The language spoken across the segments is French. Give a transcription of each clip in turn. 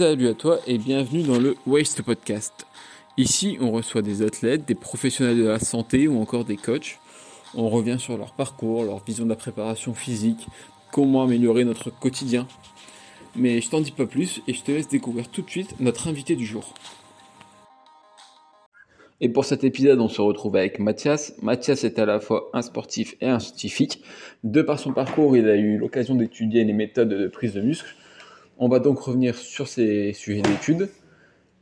Salut à toi et bienvenue dans le Waste Podcast. Ici, on reçoit des athlètes, des professionnels de la santé ou encore des coachs. On revient sur leur parcours, leur vision de la préparation physique, comment améliorer notre quotidien. Mais je t'en dis pas plus et je te laisse découvrir tout de suite notre invité du jour. Et pour cet épisode, on se retrouve avec Mathias. Mathias est à la fois un sportif et un scientifique. De par son parcours, il a eu l'occasion d'étudier les méthodes de prise de muscle. On va donc revenir sur ces sujets d'études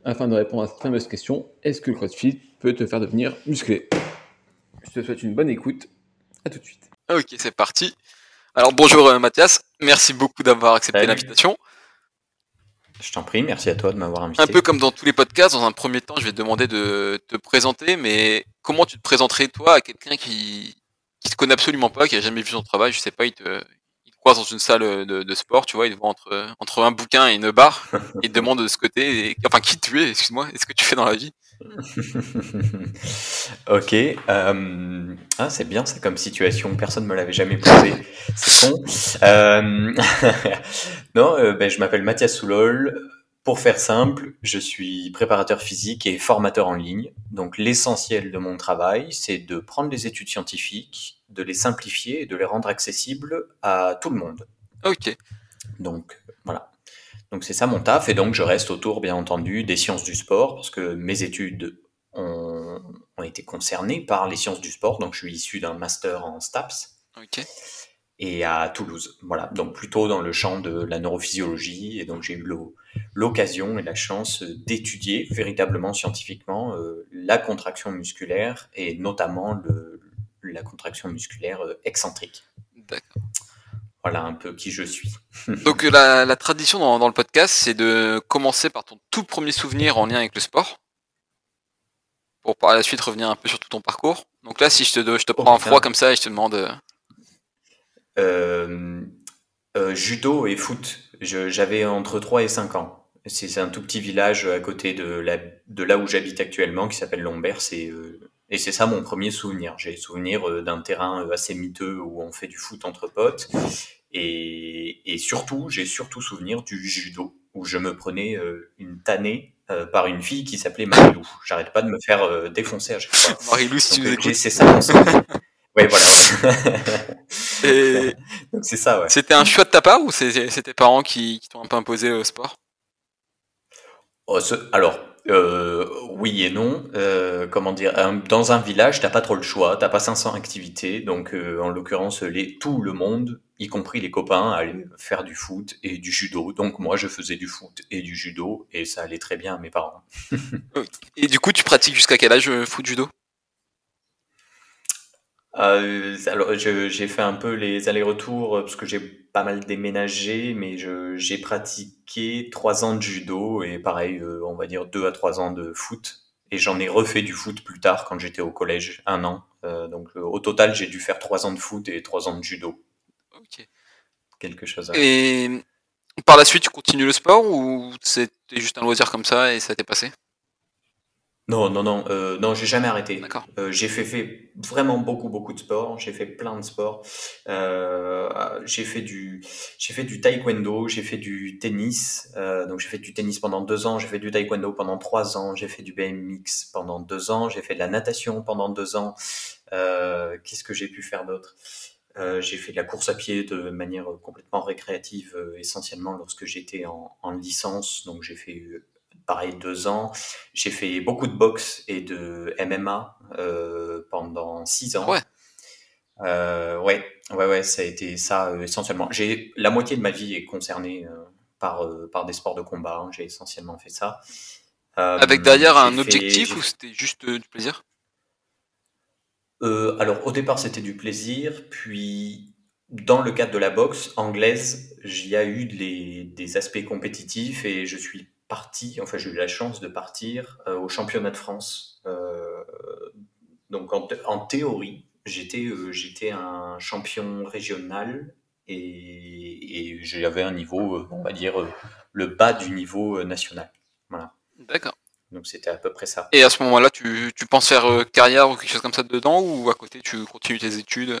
afin de répondre à cette fameuse question est-ce que le CrossFit peut te faire devenir musclé? Je te souhaite une bonne écoute. À tout de suite. Ok, c'est parti. Alors bonjour euh, Mathias, merci beaucoup d'avoir accepté l'invitation. Je t'en prie, merci à toi de m'avoir invité. Un peu comme dans tous les podcasts, dans un premier temps, je vais te demander de te présenter, mais comment tu te présenterais toi à quelqu'un qui qui te connaît absolument pas, qui a jamais vu ton travail, je sais pas, il te croise dans une salle de, de sport, tu vois, il te voit entre entre un bouquin et une barre, il te demande de ce côté, enfin qui tu es, excuse-moi, est-ce que tu fais dans la vie ok, euh, ah, c'est bien ça comme situation, personne ne me l'avait jamais posé, c'est con. Euh... non, euh, ben, je m'appelle Mathias Soulol. Pour faire simple, je suis préparateur physique et formateur en ligne. Donc l'essentiel de mon travail, c'est de prendre les études scientifiques, de les simplifier et de les rendre accessibles à tout le monde. Ok. Donc voilà. Donc c'est ça mon taf, et donc je reste autour, bien entendu, des sciences du sport, parce que mes études ont, ont été concernées par les sciences du sport, donc je suis issu d'un master en STAPS. Ok. Et à Toulouse, voilà, donc plutôt dans le champ de la neurophysiologie, et donc j'ai eu l'occasion et la chance d'étudier véritablement scientifiquement euh, la contraction musculaire, et notamment le, la contraction musculaire euh, excentrique. D'accord. Voilà un peu qui je suis. Donc la, la tradition dans, dans, le podcast, c'est de commencer par ton tout premier souvenir en lien avec le sport, pour par la suite revenir un peu sur tout ton parcours. Donc là, si je te, je te prends oh, un froid comme ça et je te demande... Euh, euh, judo et foot, j'avais entre 3 et 5 ans. C'est un tout petit village à côté de, la, de là où j'habite actuellement qui s'appelle Lombert. Euh, et c'est ça mon premier souvenir. J'ai souvenir d'un terrain assez miteux où on fait du foot entre potes. Et, et surtout, j'ai surtout souvenir du judo où je me prenais euh, une tannée euh, par une fille qui s'appelait Marilou. J'arrête pas de me faire euh, défoncer à chaque fois. Marilou, si Donc, tu C'est ça mon souvenir. ouais, voilà. Et Donc c'est ça, ouais. C'était un choix de ta part ou c'est tes parents qui, qui t'ont un peu imposé au sport? Oh, ce, Alors, euh, oui et non. Euh, comment dire Dans un village, t'as pas trop le choix. T'as pas 500 activités, donc euh, en l'occurrence, les, tout le monde, y compris les copains, allait faire du foot et du judo. Donc moi, je faisais du foot et du judo, et ça allait très bien à mes parents. et du coup, tu pratiques jusqu'à quel âge foot judo? Euh, alors j'ai fait un peu les allers-retours parce que j'ai pas mal déménagé, mais j'ai pratiqué trois ans de judo et pareil, euh, on va dire deux à trois ans de foot. Et j'en ai refait du foot plus tard quand j'étais au collège, un an. Euh, donc euh, au total, j'ai dû faire trois ans de foot et trois ans de judo. Ok. Quelque chose. À... Et par la suite, tu continues le sport ou c'était juste un loisir comme ça et ça t'est passé? Non, non, non, euh, non, j'ai jamais arrêté. D'accord. Euh, j'ai fait, fait vraiment beaucoup, beaucoup de sports. J'ai fait plein de sports. Euh, j'ai fait du, j'ai fait du taekwondo, j'ai fait du tennis. Euh, donc j'ai fait du tennis pendant deux ans. J'ai fait du taekwondo pendant trois ans. J'ai fait du BMX pendant deux ans. J'ai fait de la natation pendant deux ans. Qu'est-ce que j'ai pu faire d'autre? J'ai fait de la course à pied de manière complètement récréative, essentiellement lorsque j'étais en, en licence. Donc j'ai fait pareil deux ans. J'ai fait beaucoup de boxe et de MMA euh, pendant six ans. Ouais. Euh, ouais, ouais, ouais, ça a été ça euh, essentiellement. J'ai la moitié de ma vie est concernée par par des sports de combat. Hein. J'ai essentiellement fait ça. Avec derrière un objectif ou c'était juste du plaisir? Alors au départ c'était du plaisir, puis dans le cadre de la boxe anglaise, j'y a eu les, des aspects compétitifs et je suis parti, enfin j'ai eu la chance de partir euh, au championnat de France. Euh, donc en, en théorie, j'étais euh, j'étais un champion régional et, et j'avais un niveau, on va dire, le bas du niveau national. Voilà. D'accord. Donc c'était à peu près ça. Et à ce moment-là, tu, tu penses faire carrière ou quelque chose comme ça dedans ou à côté tu continues tes études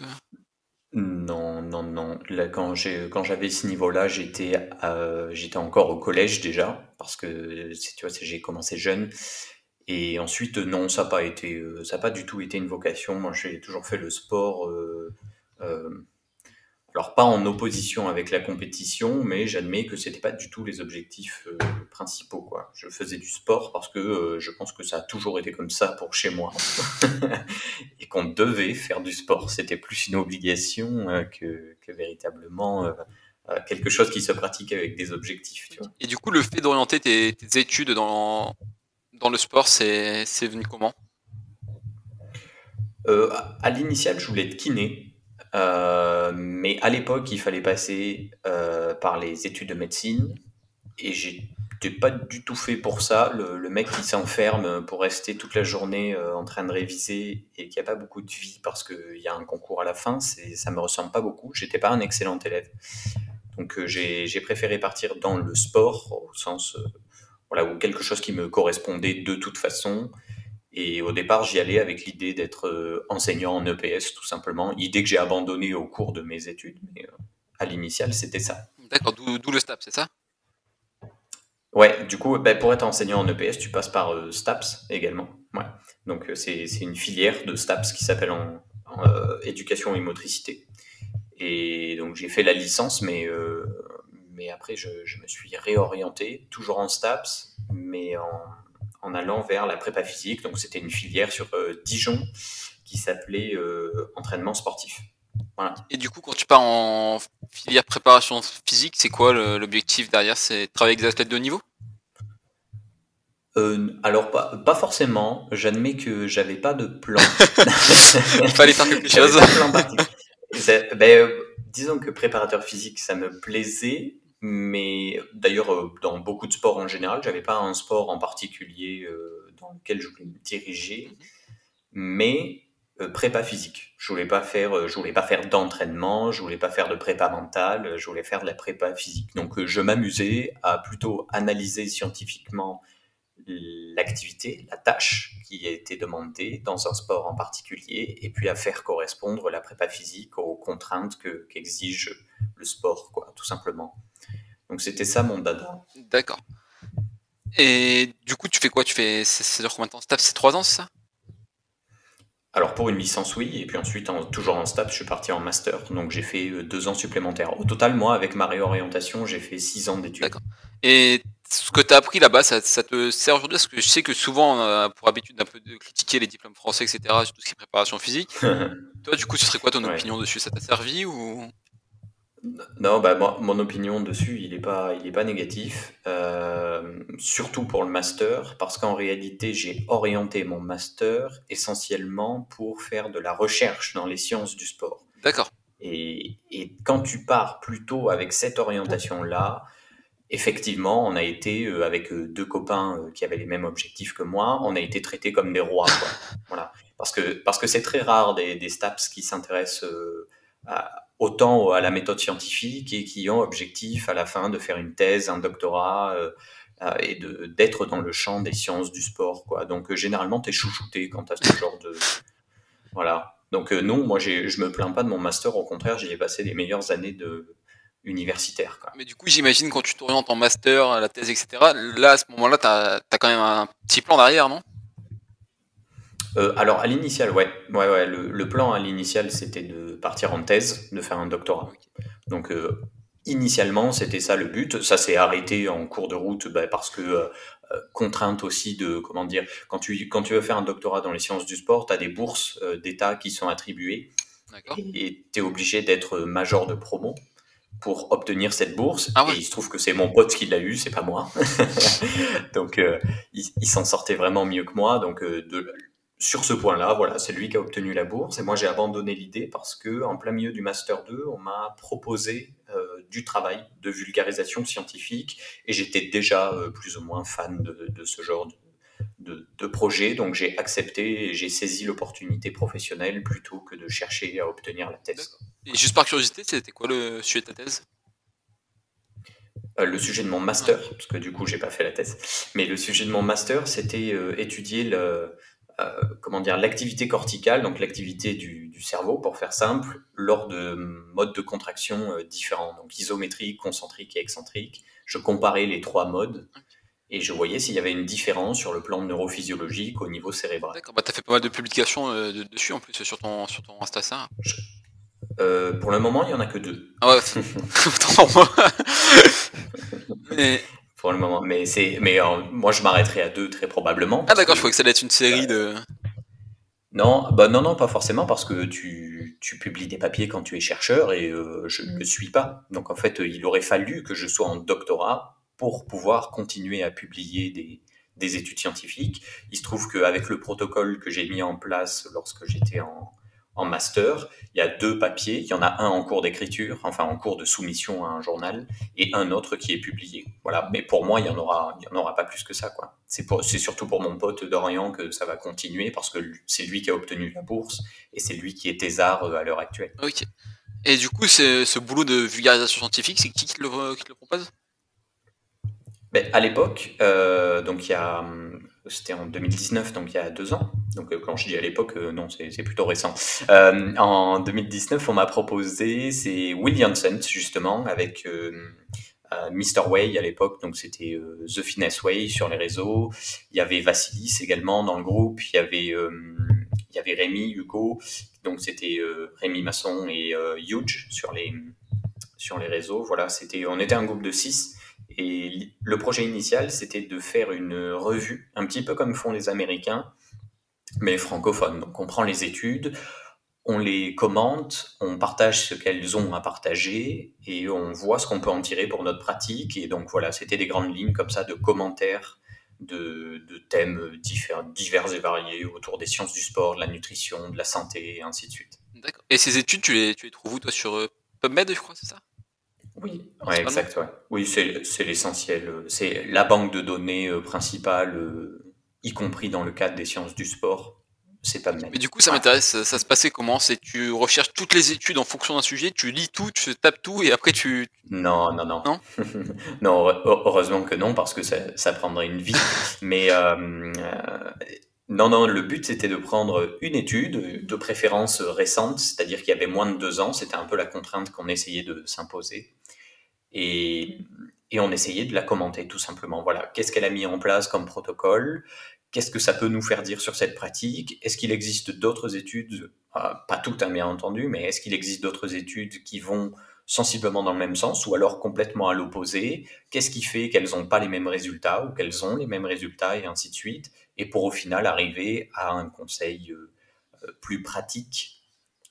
Non, non, non. Là, quand j'ai, quand j'avais ce niveau-là, j'étais, euh, j'étais encore au collège déjà, parce que tu vois, j'ai commencé jeune. Et ensuite, non, ça n'a pas été, euh, ça pas du tout été une vocation. Moi, j'ai toujours fait le sport. Euh, alors pas en opposition avec la compétition, mais j'admets que c'était pas du tout les objectifs euh, principaux. Quoi. Je faisais du sport parce que euh, je pense que ça a toujours été comme ça pour chez moi et qu'on devait faire du sport. C'était plus une obligation euh, que, que, véritablement quelque chose qui se pratique avec des objectifs. Tu vois. Et du coup, le fait d'orienter tes, tes, études dans, dans le sport, c'est venu comment? À l'initial, je voulais être kiné. Euh, mais à l'époque, il fallait passer euh, par les études de médecine et j'étais pas du tout fait pour ça. Le, mec qui s'enferme pour rester toute la journée euh, en train de réviser et qui a pas beaucoup de vie parce qu'il y a un concours à la fin, ça me ressemble pas beaucoup. J'étais pas un excellent élève. Donc j'ai préféré partir dans le sport au sens voilà, ou quelque chose qui me correspondait de toute façon et au départ, j'y allais avec l'idée d'être euh, enseignant en EPS, tout simplement. Idée que j'ai abandonnée au cours de mes études, mais euh, à l'initial, c'était ça. D'accord, d'où le STAPS, c'est ça? Ouais, du coup, ben, pour être enseignant en EPS, tu passes par euh, STAPS également. Ouais. Donc, c'est une filière de STAPS qui s'appelle en, éducation et motricité. Et donc, j'ai fait la licence, mais, mais après, je, je me suis réorienté, toujours en STAPS, mais en en allant vers la prépa physique. Donc c'était une filière sur euh, Dijon qui s'appelait euh, entraînement sportif. Voilà. Et du coup, quand tu pars en filière préparation physique, c'est quoi l'objectif derrière? C'est travailler avec des athlètes de haut niveau? Euh, alors pas, pas forcément. J'admets que j'avais pas de plan. Il fallait faire quelque chose. Ben, disons que préparateur physique, ça me plaisait, mais d'ailleurs, euh, dans beaucoup de sports en général, j'avais pas un sport en particulier euh, dans lequel je voulais me diriger, mais euh, prépa physique. Je voulais pas faire, je voulais pas faire d'entraînement, je voulais pas faire de prépa mentale, je voulais faire de la prépa physique. Donc, je m'amusais à plutôt analyser scientifiquement l'activité, la tâche qui a été demandée dans un sport en particulier, et puis à faire correspondre la prépa physique aux contraintes qu'exige le sport, quoi, tout simplement. Donc c'était ça mon dada. D'accord. Et du coup, tu fais quoi? Tu fais, dure combien de temps? C'est 3 ans, c'est ça? Alors pour une licence, oui, et puis ensuite, toujours en STAPS, je suis parti en master, donc j'ai fait euh, deux ans supplémentaires. Au total, moi, avec ma réorientation, j'ai fait six ans d'études. D'accord. Et ce que tu as appris là-bas, ça, te sert aujourd'hui? Parce que je sais que souvent, on a pour habitude d'un peu de critiquer les diplômes français, etc., sur tout ce qui est préparation physique. Toi, du coup, ce serait quoi ton opinion dessus? Ça t'a servi ou? Non, bah, mon opinion dessus, il n'est pas, il est pas négatif, euh, surtout pour le master, parce qu'en réalité, j'ai orienté mon master essentiellement pour faire de la recherche dans les sciences du sport. D'accord. Et, et quand tu pars plutôt avec cette orientation-là, effectivement, on a été, euh, avec euh, deux copains qui avaient les mêmes objectifs que moi, on a été traités comme des rois. Quoi. voilà. Parce que parce que c'est très rare des, des STAPS qui s'intéressent à autant à la méthode scientifique et qui ont objectif à la fin de faire une thèse, un doctorat euh, euh, et d'être dans le champ des sciences du sport. Quoi. Donc euh, généralement, tu es chouchouté quand tu as ce genre de... Voilà. Donc non, moi je me plains pas de mon master, au contraire, j'y ai passé les meilleures années de. Mais du coup, j'imagine quand tu t'orientes en master, la thèse, etc., là, à ce moment-là, tu quand même un petit plan derrière, non? Euh, alors à l'initial, ouais, ouais, ouais. Le, plan à l'initial, c'était de partir en thèse, de faire un doctorat. Donc euh, initialement, c'était ça le but. Ça s'est arrêté en cours de route bah, parce que euh, contrainte aussi de comment dire. Quand tu quand tu veux faire un doctorat dans les sciences du sport, tu as des bourses d'État qui sont attribuées et tu es obligé d'être major de promo pour obtenir cette bourse. Ah et il se trouve que c'est mon pote qui l'a eu, c'est pas moi. donc il, il s'en sortait vraiment mieux que moi. Donc de, sur ce point-là, voilà, c'est lui qui a obtenu la bourse et moi j'ai abandonné l'idée parce que en plein milieu du master 2, on m'a proposé euh, du travail de vulgarisation scientifique et j'étais déjà euh, plus ou moins fan de, ce genre de, de, projet, donc j'ai accepté et j'ai saisi l'opportunité professionnelle plutôt que de chercher à obtenir la thèse. Et juste par curiosité, c'était quoi le sujet de ta thèse? Euh, le sujet de mon master, parce que du coup j'ai pas fait la thèse, mais le sujet de mon master c'était étudier le, comment dire, l'activité corticale, donc l'activité du, cerveau, pour faire simple, lors de modes de contraction différents, donc isométrique, concentrique et excentrique. Je comparais les trois modes et je voyais s'il y avait une différence sur le plan neurophysiologique au niveau cérébral. D'accord, bah, tu as fait pas mal de publications dessus en plus sur ton, sur ton Insta ça. Euh, pour le moment, il n'y en a que deux. Ah ouais, mais... Pour le moment, mais c'est, mais euh, moi je m'arrêterai à deux très probablement. Ah d'accord, je crois que ça allait être une série de. Non, bah non, non, pas forcément parce que tu, tu publies des papiers quand tu es chercheur et euh, je ne le suis pas. Donc en fait, il aurait fallu que je sois en doctorat pour pouvoir continuer à publier des, des études scientifiques. Il se trouve qu'avec le protocole que j'ai mis en place lorsque j'étais en, en master, il y a deux papiers. Il y en a un en cours d'écriture, enfin en cours de soumission à un journal, et un autre qui est publié. Voilà. Mais pour moi, il y en aura, il y en aura pas plus que ça, quoi. C'est pour, c'est surtout pour mon pote Dorian que ça va continuer parce que c'est lui qui a obtenu la bourse et c'est lui qui est thésard euh, à l'heure actuelle. Ok. Et du coup, c'est, ce boulot de vulgarisation scientifique, c'est qui qui le, qui le propose? Ben, à l'époque, euh, donc il y a hum, c'était en 2019, donc il y a deux ans. Donc euh, quand je dis à l'époque, euh, non, c'est plutôt récent. Euh, en 2019, on m'a proposé, c'est Williamson justement, avec Mr. Way à l'époque, donc c'était The Finesse Way sur les réseaux. Il y avait Vassilis également dans le groupe. Il y avait, il y avait Rémi, Hugo, donc c'était Rémi Masson et Huge sur les, sur les réseaux. Voilà, c'était, on était un groupe de six. Et le projet initial, c'était de faire une revue, un petit peu comme font les Américains, mais francophone. Donc on prend les études, on les commente, on partage ce qu'elles ont à partager et on voit ce qu'on peut en tirer pour notre pratique. Et donc voilà, c'était des grandes lignes comme ça de commentaires de, thèmes divers, divers, et variés autour des sciences du sport, de la nutrition, de la santé et ainsi de suite. D'accord. Et ces études, tu les, tu les trouves où toi sur euh, PubMed, je crois, c'est ça? Oui, ouais, exact. Ouais. Oui, c'est l'essentiel. C'est la banque de données euh, principale, euh, y compris dans le cadre des sciences du sport. C'est pas Mais du coup, ça m'intéresse. Ça se passait comment? C'est tu recherches toutes les études en fonction d'un sujet, tu lis tout, tu tapes tout et après tu. Non, non, non. Non, non heureusement que non, parce que ça, ça prendrait une vie. Mais euh, non, non, le but c'était de prendre une étude, de préférence récente, c'est-à-dire qu'il y avait moins de deux ans. C'était un peu la contrainte qu'on essayait de s'imposer et, et on essayait de la commenter tout simplement. Voilà, qu'est-ce qu'elle a mis en place comme protocole? Qu'est-ce que ça peut nous faire dire sur cette pratique? Est-ce qu'il existe d'autres études, euh, pas toutes hein, bien entendu, mais est-ce qu'il existe d'autres études qui vont sensiblement dans le même sens ou alors complètement à l'opposé? Qu'est-ce qui fait qu'elles n'ont pas les mêmes résultats ou qu'elles ont les mêmes résultats et ainsi de suite? Et pour au final arriver à un conseil euh, euh, plus pratique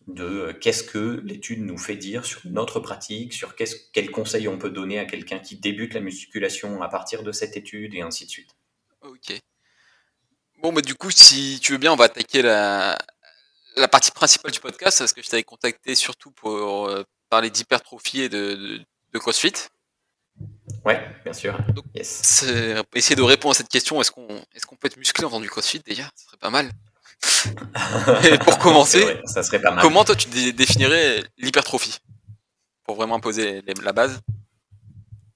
de euh, qu'est-ce que l'étude nous fait dire sur notre pratique, sur quel conseil on peut donner à quelqu'un qui débute la musculation à partir de cette étude et ainsi de suite. Ok. Bon, bah, du coup, si tu veux bien, on va attaquer la, la partie principale du podcast, parce que je t'avais contacté surtout pour euh, parler d'hypertrophie et de, de, CrossFit. Ouais, bien sûr. Donc, essayer de répondre à cette question, est-ce qu'on est qu'on peut être musclé en faisant du CrossFit déjà? Ce serait pas mal. Et pour commencer, ça serait pas mal. comment toi tu définirais l'hypertrophie? Pour vraiment poser la base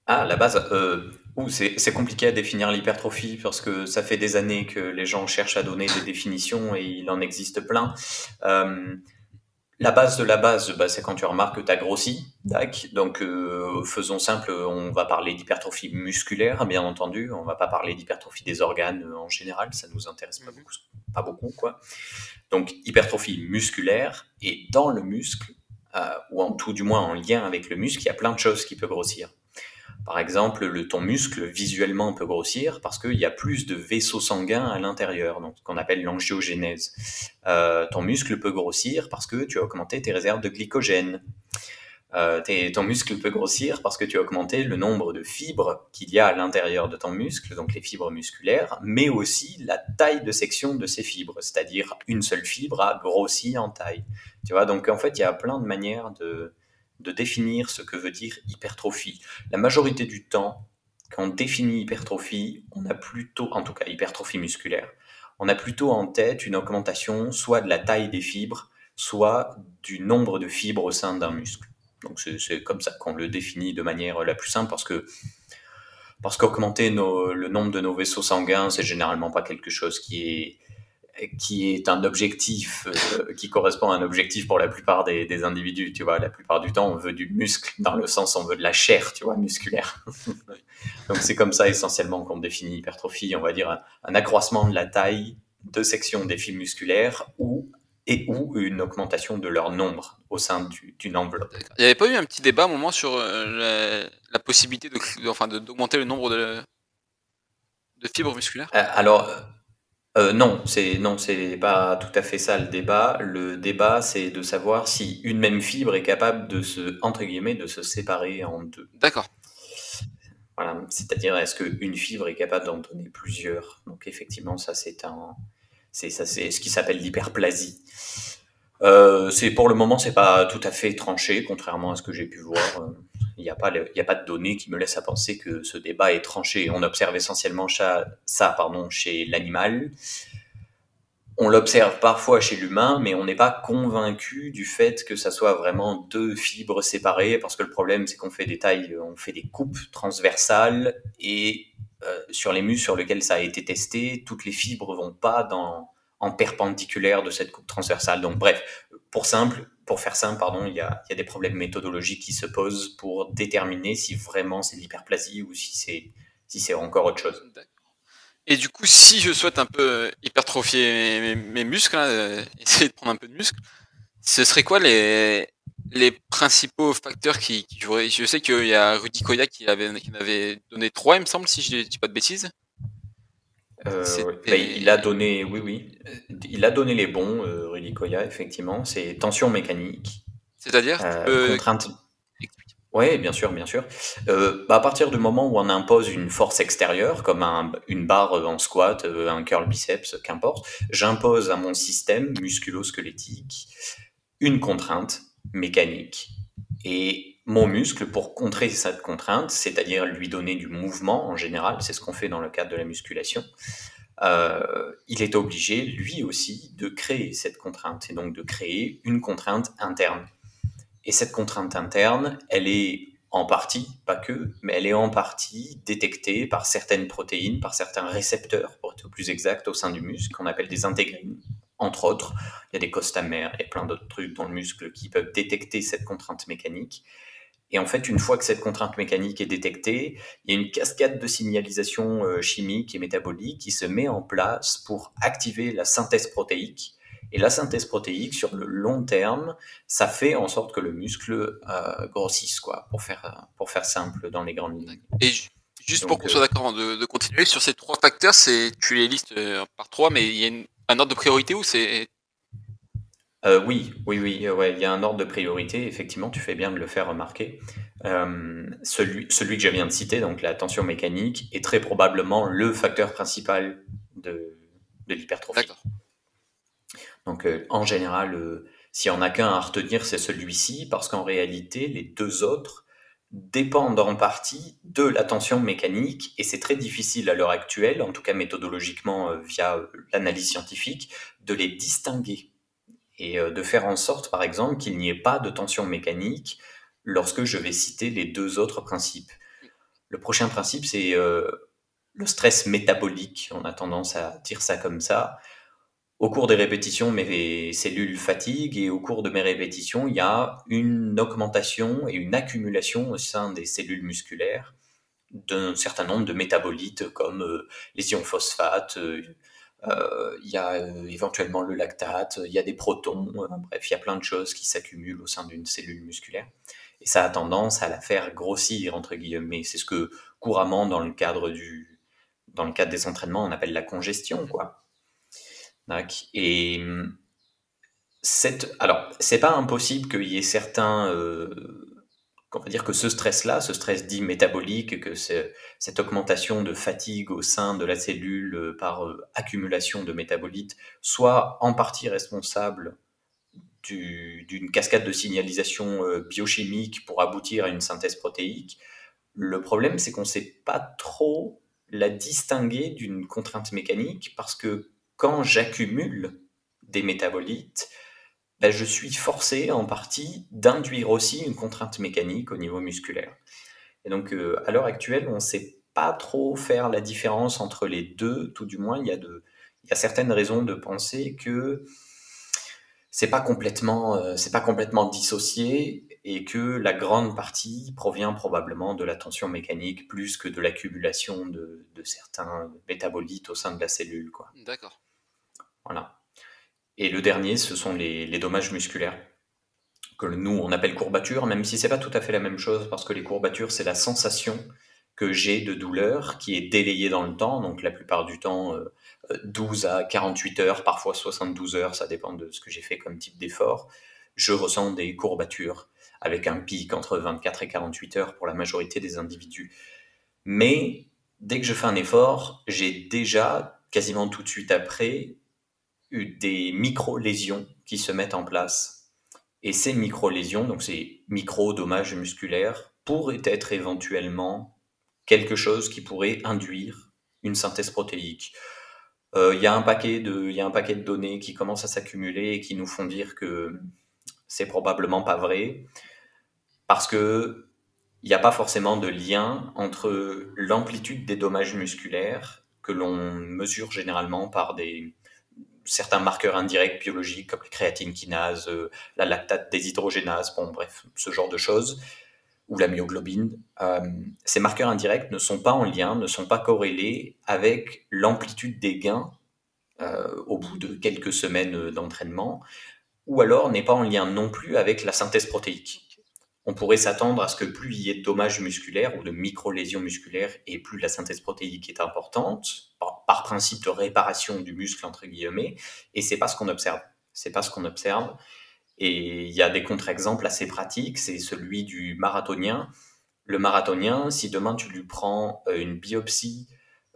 Ah, la base, euh, c'est compliqué à définir l'hypertrophie parce que ça fait des années que les gens cherchent à donner des définitions et il en existe plein. Euh, la base de la base, bah, c'est quand tu remarques que tu as grossi. Donc, euh, faisons simple, on va parler d'hypertrophie musculaire, bien entendu. On va pas parler d'hypertrophie des organes en général, ça nous intéresse pas mhm. beaucoup pas beaucoup, quoi. Donc, hypertrophie musculaire, et dans le muscle, euh, ou en tout du moins en lien avec le muscle, il y a plein de choses qui peuvent grossir. Par exemple, le, ton muscle visuellement peut grossir parce qu'il y a plus de vaisseaux sanguins à l'intérieur, donc ce qu'on appelle l'angiogénèse. Euh, ton muscle peut grossir parce que tu as augmenté tes réserves de glycogène. Euh, ton muscle peut grossir parce que tu as augmenté le nombre de fibres qu'il y a à l'intérieur de ton muscle, donc les fibres musculaires, mais aussi la taille de section de ces fibres, c'est-à-dire une seule fibre a grossi en taille. Tu vois, donc en fait, il y a plein de manières de, de définir ce que veut dire hypertrophie. La majorité du temps, quand on définit hypertrophie, on a plutôt, en tout cas hypertrophie musculaire, on a plutôt en tête une augmentation soit de la taille des fibres, soit du nombre de fibres au sein d'un muscle. Donc c'est comme ça qu'on le définit de manière la plus simple parce que parce qu'augmenter le nombre de nos vaisseaux sanguins, c'est généralement pas quelque chose qui est qui est un objectif euh, qui correspond à un objectif pour la plupart des, individus. Tu vois, la plupart du temps, on veut du muscle dans le sens on veut de la chair, tu vois, musculaire. Donc c'est comme ça essentiellement qu'on définit hypertrophie. On va dire un, accroissement de la taille de sections des fibres musculaires ou et ou une augmentation de leur nombre au sein d'une enveloppe. Il n'y avait pas eu un petit débat à un moment sur euh, la, possibilité de, enfin, d'augmenter le nombre de, de fibres musculaires? Euh, Alors, euh, non, c'est non, c'est pas tout à fait ça le débat. Le débat, c'est de savoir si une même fibre est capable de se entre guillemets de se séparer en deux. D'accord. Voilà, c'est-à-dire est-ce qu'une fibre est capable d'en donner plusieurs? Donc effectivement, ça c'est un, c'est ça c'est ce qui s'appelle l'hyperplasie. Euh, c'est pour le moment, c'est pas tout à fait tranché, contrairement à ce que j'ai pu voir. Il n'y a pas, de données qui me laissent à penser que ce débat est tranché. On observe essentiellement ça, ça pardon, chez l'animal. On l'observe parfois chez l'humain, mais on n'est pas convaincu du fait que ça soit vraiment deux fibres séparées, parce que le problème, c'est qu'on fait des tailles, on fait des coupes transversales, et euh, sur les muscles sur lesquels ça a été testé, toutes les fibres vont pas dans, en perpendiculaire de cette coupe transversale. Donc bref, pour simple, pour faire simple, pardon, il y a, des problèmes méthodologiques qui se posent pour déterminer si vraiment c'est l'hyperplasie ou si c'est encore autre chose. Et du coup, si je souhaite un peu hypertrophier mes, muscles, hein, euh, essayer de prendre un peu de muscle, ce serait quoi les, principaux facteurs qui, joueraient? Je sais qu'il y a Rudy Koya qui avait, qui avait donné trois, il me semble, si je ne dis pas de bêtises. Euh, bah, il a donné, oui, oui, il a donné les bons, euh, Rudy Koya, effectivement. C'est tension mécanique. C'est-à-dire euh, contrainte. Oui, bien sûr, bien sûr. Euh, bah, à partir du moment où on impose une force extérieure, comme un, une barre en squat, un curl biceps, qu'importe, j'impose à mon système musculo-squelettique une contrainte mécanique. Et mon muscle, pour contrer cette contrainte, c'est-à-dire lui donner du mouvement en général, c'est ce qu'on fait dans le cadre de la musculation, euh, il est obligé, lui aussi, de créer cette contrainte, et donc de créer une contrainte interne. Et cette contrainte interne, elle est en partie, pas que, mais elle est en partie détectée par certaines protéines, par certains récepteurs, pour être plus exact, au sein du muscle, qu'on appelle des intégrines entre autres. Il y a des costamères et plein d'autres trucs dans le muscle qui peuvent détecter cette contrainte mécanique. Et en fait, une fois que cette contrainte mécanique est détectée, il y a une cascade de signalisation euh, chimique et métabolique qui se met en place pour activer la synthèse protéique. Et la synthèse protéique, sur le long terme, ça fait en sorte que le muscle euh, grossisse, quoi, pour faire, pour faire simple dans les grandes lignes. Et juste pour qu'on soit euh, d'accord de, continuer, sur ces trois facteurs, c'est tu les listes par trois, mais il y a une, un ordre de priorité ou c'est euh, oui, oui, oui, ouais, il y a un ordre de priorité. Effectivement, tu fais bien de le faire remarquer. Euh, celui, celui que je viens de citer, donc la tension mécanique, est très probablement le facteur principal de, de l'hypertrophie. Donc, euh, en général, s'il n'y en a qu'un à retenir, c'est celui-ci, parce qu'en réalité, les deux autres dépendent en partie de la tension mécanique et c'est très difficile à l'heure actuelle, en tout cas méthodologiquement euh, via euh, l'analyse scientifique, de les distinguer et euh, de faire en sorte, par exemple, qu'il n'y ait pas de tension mécanique lorsque je vais citer les deux autres principes. Le prochain principe, c'est le stress métabolique. On a tendance à dire ça comme ça. Au cours des répétitions, mes cellules fatiguent et au cours de mes répétitions, il y a une augmentation et une accumulation au sein des cellules musculaires d'un certain nombre de métabolites comme euh, les ions phosphates, euh, euh, il y a éventuellement le lactate, il y a des protons, bref, il y a plein de choses qui s'accumulent au sein d'une cellule musculaire. Et ça a tendance à la faire grossir, entre guillemets. C'est ce que couramment, dans le cadre du, dans le cadre des entraînements, on appelle la congestion, quoi. Et cette, alors, c'est pas impossible qu'il y ait certains, euh, on va dire que ce stress-là, ce stress dit métabolique, que cette augmentation de fatigue au sein de la cellule euh, par euh, accumulation de métabolites, soit en partie responsable d'une cascade de signalisation euh, biochimique pour aboutir à une synthèse protéique. Le problème, c'est qu'on ne sait pas trop la distinguer d'une contrainte mécanique parce que quand j'accumule des métabolites, ben, je suis forcé en partie d'induire aussi une contrainte mécanique au niveau musculaire. Et donc euh, à l'heure actuelle, on ne sait pas trop faire la différence entre les deux, tout du moins il y a de, il y a certaines raisons de penser que c'est pas complètement, euh, c'est pas complètement dissocié et que la grande partie provient probablement de la tension mécanique plus que de l'accumulation de, de, certains métabolites au sein de la cellule. D'accord. Voilà. Et le dernier, ce sont les, dommages musculaires que nous on appelle courbatures, même si c'est pas tout à fait la même chose parce que les courbatures c'est la sensation que j'ai de douleur qui est délayée dans le temps, donc la plupart du temps 12 euh, à 48 heures, parfois 72 heures, ça dépend de ce que j'ai fait comme type d'effort. Je ressens des courbatures avec un pic entre 24 et 48 heures pour la majorité des individus. Mais dès que je fais un effort, j'ai déjà, quasiment tout de suite après, des micro-lésions qui se mettent en place. Et ces micro-lésions, donc ces micro-dommages musculaires, pourraient être éventuellement quelque chose qui pourrait induire une synthèse protéique. Euh, il y, a un paquet de, y a un paquet de données qui commencent à s'accumuler et qui nous font dire que c'est probablement pas vrai, parce que il n'y a pas forcément de lien entre l'amplitude des dommages musculaires que l'on mesure généralement par des certains marqueurs indirects biologiques comme les créatines kinases, euh, la lactate déshydrogénase, bon bref, ce genre de choses, ou la myoglobine, euh, ces marqueurs indirects ne sont pas en lien, ne sont pas corrélés avec l'amplitude des gains euh, au bout de quelques semaines d'entraînement, ou alors n'est pas en lien non plus avec la synthèse protéique. On pourrait s'attendre à ce que plus il y ait de dommages musculaires ou de micro-lésions musculaires et plus la synthèse protéique est importante, par, principe de réparation du muscle entre guillemets, et c'est pas ce qu'on observe. C'est pas ce qu'on observe. Et il y a des contre-exemples assez pratiques, c'est celui du marathonien. Le marathonien, si demain tu lui prends euh, une biopsie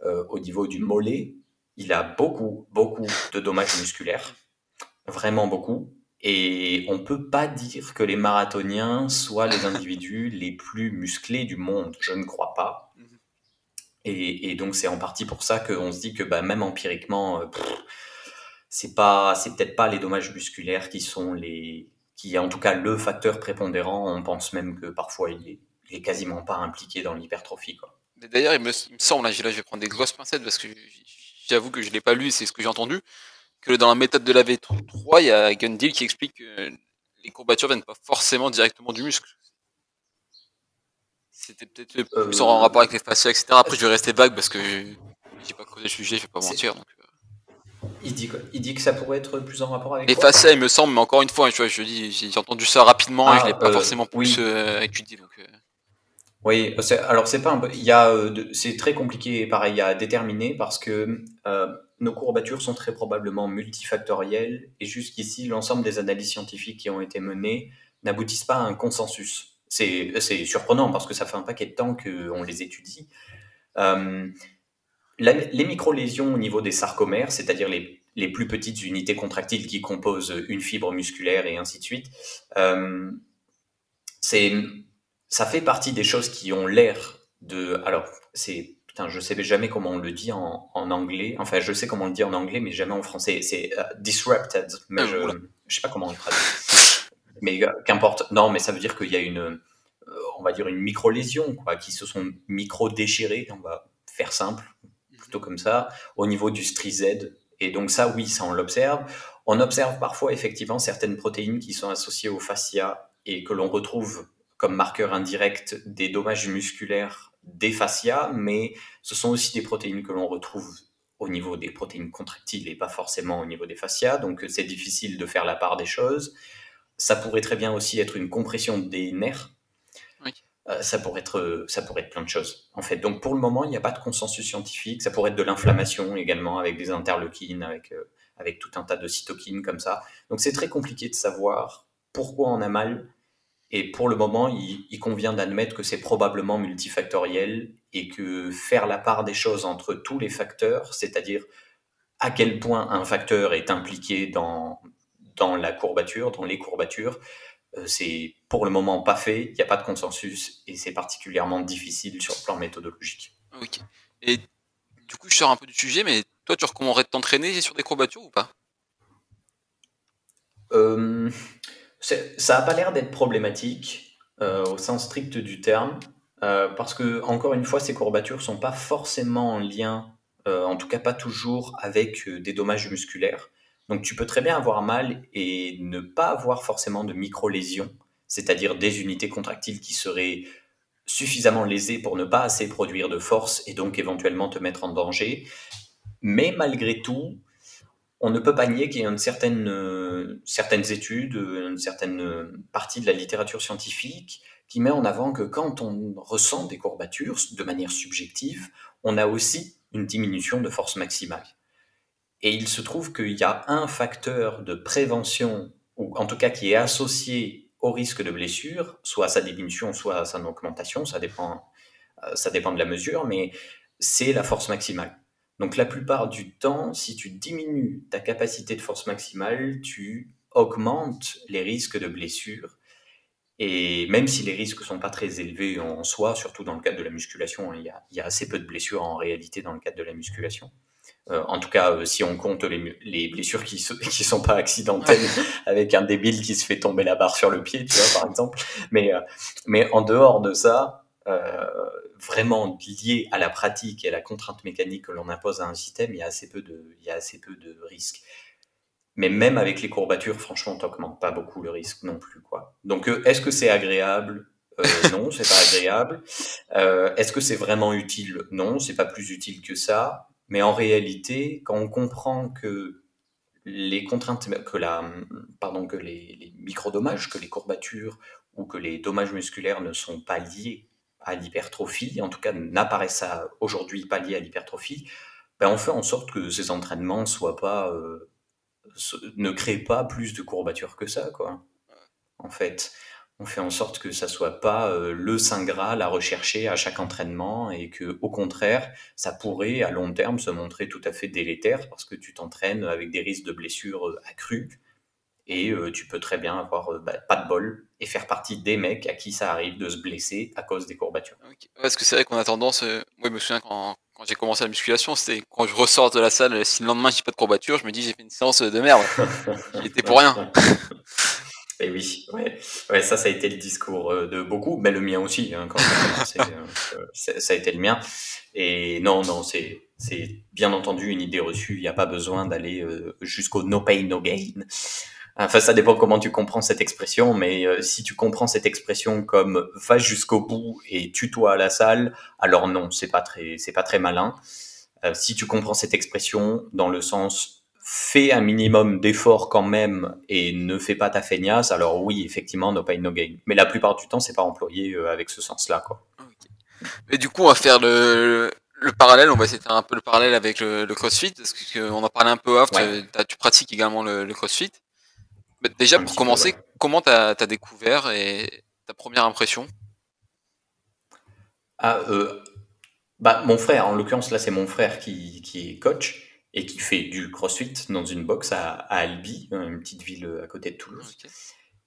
euh, au niveau du mollet, il a beaucoup, beaucoup de dommages musculaires, vraiment beaucoup. Et on ne peut pas dire que les marathoniens soient les individus les plus musclés du monde, je ne crois pas. Mhm. Et, donc c'est en partie pour ça qu'on se dit que bah, même empiriquement, euh, c'est pas, c'est peut-être pas les dommages musculaires qui sont les, qui est en tout cas le facteur prépondérant. On pense même que parfois il est, est quasiment pas impliqué dans l'hypertrophie. D'ailleurs, il me, semble, là, je vais prendre des grosses pincettes parce que j'avoue que je l'ai pas lu, c'est ce que j'ai entendu, que dans la méthode de la V3, il y a Gundil qui explique que les courbatures viennent pas forcément directement du muscle. C'était peut-être plus en euh, rapport avec les fascias, etc. Après, je vais rester vague parce que j'ai pas creusé le sujet, je vais pas mentir. Donc... Il dit, il dit que ça pourrait être plus en rapport avec. Effacé, il me semble, mais encore une fois, je, je dis, j'ai entendu ça rapidement et je l'ai pas ah, euh, forcément plus euh, étudié. Donc, euh. Oui, alors c'est pas un il y a, c'est très compliqué, pareil, à déterminer parce que nos courbatures sont très probablement multifactorielles et jusqu'ici, l'ensemble des analyses scientifiques qui ont été menées n'aboutissent pas à un consensus. C'est surprenant parce que ça fait un paquet de temps qu'on les étudie les micro-lésions au niveau des sarcomères, c'est-à-dire les, les, plus petites unités contractiles qui composent une fibre musculaire et ainsi de suite, euh, ça fait partie des choses qui ont l'air de... Alors, c'est... Putain, je sais jamais comment on le dit en, en, anglais. Enfin, je sais comment on le dit en anglais, mais jamais en français. C'est uh, disrupted, mais ah, je ne sais pas comment on le traduit. Mais euh, qu'importe. Non, mais ça veut dire qu'il y a une, euh, on va dire une micro-lésion, quoi, qui se sont micro-déchirées. On va faire simple plutôt comme ça, au niveau du STRIZ. Et donc ça, oui, ça on l'observe. On observe parfois effectivement certaines protéines qui sont associées au fascia et que l'on retrouve comme marqueur indirect des dommages musculaires des fascias, mais ce sont aussi des protéines que l'on retrouve au niveau des protéines contractiles et pas forcément au niveau des fascias, donc c'est difficile de faire la part des choses. Ça pourrait très bien aussi être une compression des nerfs, euh, ça pourrait être ça pourrait être plein de choses en fait. Donc pour le moment, il n'y a pas de consensus scientifique. Ça pourrait être de l'inflammation également avec des interleukines, avec euh, avec tout un tas de cytokines comme ça. Donc c'est très compliqué de savoir pourquoi on a mal. Et pour le moment, il, il convient d'admettre que c'est probablement multifactoriel et que faire la part des choses entre tous les facteurs, c'est-à-dire à quel point un facteur est impliqué dans, dans la courbature, dans les courbatures, euh, c'est pour le moment pas fait, il n'y a pas de consensus et c'est particulièrement difficile sur le plan méthodologique. Ok. Et du coup, je sors un peu du sujet, mais toi, tu recommanderais de t'entraîner sur des courbatures ou pas? Euh, Ça n'a pas l'air d'être problématique euh, au sens strict du terme, parce que, encore une fois, ces courbatures ne sont pas forcément en lien en tout cas pas toujours avec des dommages musculaires. Donc tu peux très bien avoir mal et ne pas avoir forcément de micro-lésions, c'est-à-dire des unités contractiles qui seraient suffisamment lésées pour ne pas assez produire de force et donc éventuellement te mettre en danger. Mais malgré tout, on ne peut pas nier qu'il y a euh, certaines études, une certaine partie de la littérature scientifique qui met en avant que quand on ressent des courbatures de manière subjective, on a aussi une diminution de force maximale. Et il se trouve qu'il y a un facteur de prévention, ou en tout cas qui est associé au risque de blessure, soit à sa diminution, soit à sa augmentation, ça dépend, euh, ça dépend de la mesure, mais c'est la force maximale. Donc la plupart du temps, si tu diminues ta capacité de force maximale, tu augmentes les risques de blessure. Et même si les risques sont pas très élevés en soi, surtout dans le cadre de la musculation, il y a, il y a assez peu de blessures en réalité dans le cadre de la musculation. Euh, en tout cas, euh, si on compte les, les blessures qui ne qui sont pas accidentelles, avec un débile qui se fait tomber la barre sur le pied, tu vois, par exemple. Mais, euh, mais en dehors de ça, vraiment lié à la pratique et à la contrainte mécanique que l'on impose à un système, il y a assez peu de, il y a assez peu de risques. Mais même avec les courbatures, franchement, t'augmentes pas beaucoup le risque non plus, quoi. Donc, est-ce que c'est agréable? Euh, Non, c'est pas agréable. est-ce que c'est vraiment utile? Non, c'est pas plus utile que ça. Mais en réalité, quand on comprend que les contraintes, que la, pardon, que les, les micro-dommages, que les courbatures ou que les dommages musculaires ne sont pas liés à l'hypertrophie, en tout cas n'apparaissent aujourd'hui pas liés à l'hypertrophie, ben on fait en sorte que ces entraînements soient pas, euh, ne créent pas plus de courbatures que ça, quoi. En fait on fait en sorte que ça soit pas euh, le saint graal à rechercher à chaque entraînement et que au contraire ça pourrait à long terme se montrer tout à fait délétère parce que tu t'entraînes avec des risques de blessures euh, accrus et euh, tu peux très bien avoir bah, pas de bol et faire partie des mecs à qui ça arrive de se blesser à cause des courbatures. Parce que c'est vrai qu'on a tendance, moi je me souviens quand, quand j'ai commencé la musculation, c'était quand je ressors de la salle, si le lendemain j'ai pas de courbature, je me dis j'ai fait une séance de merde, j'y pour rien. Et eh oui, ouais. ouais, ça, ça a été le discours euh, de beaucoup, mais le mien aussi, hein, quand euh, euh, ça a été le mien. Et non, non, c'est, c'est bien entendu une idée reçue. Il n'y a pas besoin d'aller jusqu'au no pain, no gain. Enfin, ça dépend comment tu comprends cette expression, mais si tu comprends cette expression comme va jusqu'au bout et tue-toi à la salle, alors non, c'est pas très, c'est pas très malin. si tu comprends cette expression dans le sens fais un minimum d'efforts quand même et ne fais pas ta feignasse, alors oui, effectivement, no pain, no gain. Mais la plupart du temps, c'est pas employé euh, avec ce sens-là, quoi. Et du coup, on va faire le, le parallèle, on va essayer de faire un peu le parallèle avec le, CrossFit, parce qu'on en parlait un peu off, tu, pratiques également le, CrossFit. Mais déjà, pour commencer, comment tu as, découvert et ta première impression? Ah, euh, bah, Mon frère, en l'occurrence, là, c'est mon frère qui, qui est coach et qui fait du crossfit dans une box à, Albi, une petite ville à côté de Toulouse.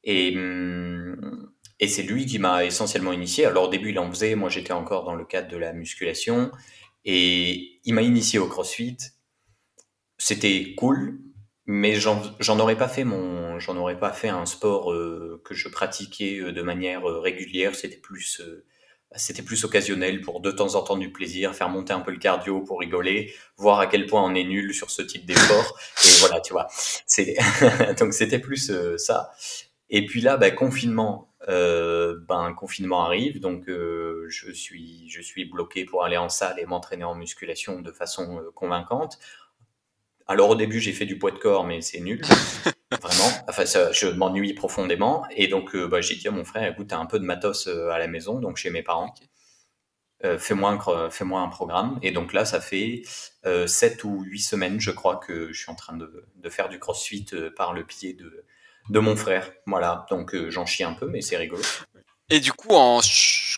Et, hum, et c'est lui qui m'a essentiellement initié. Alors au début, il en faisait, moi j'étais encore dans le cadre de la musculation, et il m'a initié au crossfit. C'était cool, mais j'en aurais pas fait mon, j'en pas fait un sport euh, que je pratiquais euh, de manière euh, régulière. C'était plus c'était plus occasionnel pour de temps en temps du plaisir, faire monter un peu le cardio pour rigoler, voir à quel point on est nul sur ce type d'effort. Et voilà, tu vois. C'est donc c'était plus ça. Et puis là, ben, confinement. Ben confinement arrive, donc je suis je suis bloqué pour aller en salle et m'entraîner en musculation de façon convaincante. Alors au début, j'ai fait du poids de corps, mais c'est nul. Vraiment. Enfin, ça, je m'ennuie profondément. Et donc, euh, bah, j'ai dit à mon frère, écoute, t'as un peu de matos euh, à la maison, donc chez mes parents. Euh, fais-moi un, fais un programme. Et donc là, ça fait euh, 7 ou 8 semaines, je crois, que je suis en train de, de faire du crossfit par le pied de, de mon frère. Voilà, donc j'en chie un peu, mais c'est rigolo. Et du coup, en,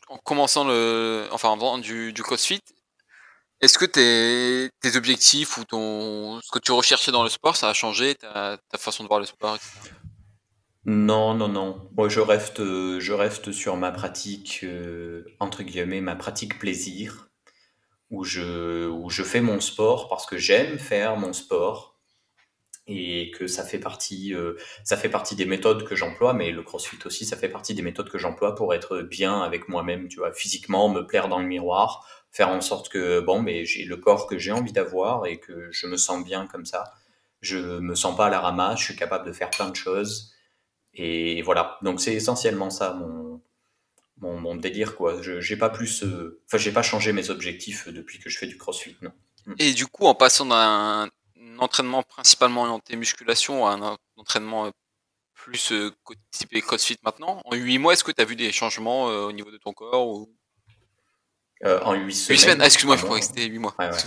en commençant le, enfin, en faisant du, du crossfit, est-ce que tes, objectifs ou ce que tu recherchais dans le sport, ça a changé, ta, façon de voir le sport, Non, non, non. Moi, je reste, je reste sur ma pratique, euh, entre guillemets, ma pratique plaisir, où je, où je fais mon sport parce que j'aime faire mon sport et que ça fait partie, euh, ça fait partie des méthodes que j'emploie, mais le CrossFit aussi, ça fait partie des méthodes que j'emploie pour être bien avec moi-même, tu vois, physiquement, me plaire dans le miroir, faire en sorte que bon, mais j'ai le corps que j'ai envie d'avoir et que je me sens bien comme ça. Je me sens pas à la ramasse, je suis capable de faire plein de choses. Et voilà. Donc c'est essentiellement ça mon, mon, délire quoi. Je pas plus, euh, j'ai pas changé mes objectifs depuis que je fais du CrossFit non. Mm. Et du coup, en passant d'un entraînement principalement orienté musculation à un entraînement euh, plus euh, typé CrossFit maintenant, en 8 mois, est-ce que tu as vu des changements au niveau de ton corps. En 8 semaines. 8 semaines, ah, excuse-moi, je crois que c'était 8 mois. Ouais, ouais.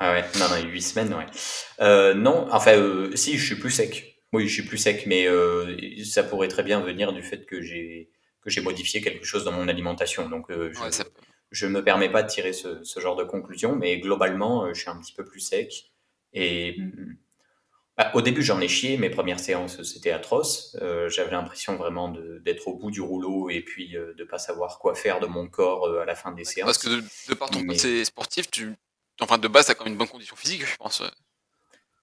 Ah ouais, non, non, 8 semaines, ouais. non, enfin, si, je suis plus sec. Oui, je suis plus sec, mais euh, ça pourrait très bien venir du fait que j'ai que j'ai modifié quelque chose dans mon alimentation. Donc, euh, je ne me permets pas de tirer ce, genre de conclusion, mais globalement, euh, je suis un petit peu plus sec. Et bah, au début, j'en ai chié. Mes premières séances, c'était atroce. J'avais l'impression vraiment d'être au bout du rouleau et puis de ne pas savoir quoi faire de mon corps à la fin des séances. Parce que de, par ton côté sportif, tu, enfin, de base, tu as quand même une bonne condition physique, je pense.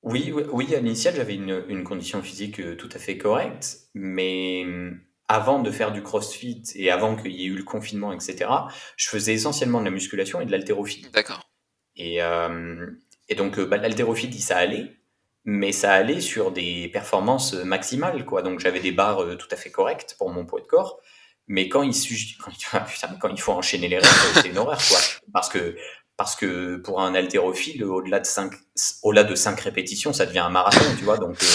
Oui, oui, à l'initial, j'avais une, une, condition physique euh, tout à fait correcte, mais hum, avant de faire du crossfit et avant qu'il y ait eu le confinement, etc., je faisais essentiellement de la musculation et de l'haltérophilie. D'accord. Et, euh, et donc, euh, bah, l'haltérophilie, ça allait, mais ça allait sur des performances maximales, quoi. Donc, j'avais des barres tout à fait correctes pour mon poids de corps. Mais quand il, il faut enchaîner les règles, c'est une horreur, quoi. Parce que parce que pour un haltérophile, au-delà de 5 au-delà de cinq répétitions, ça devient un marathon, tu vois. Donc, euh,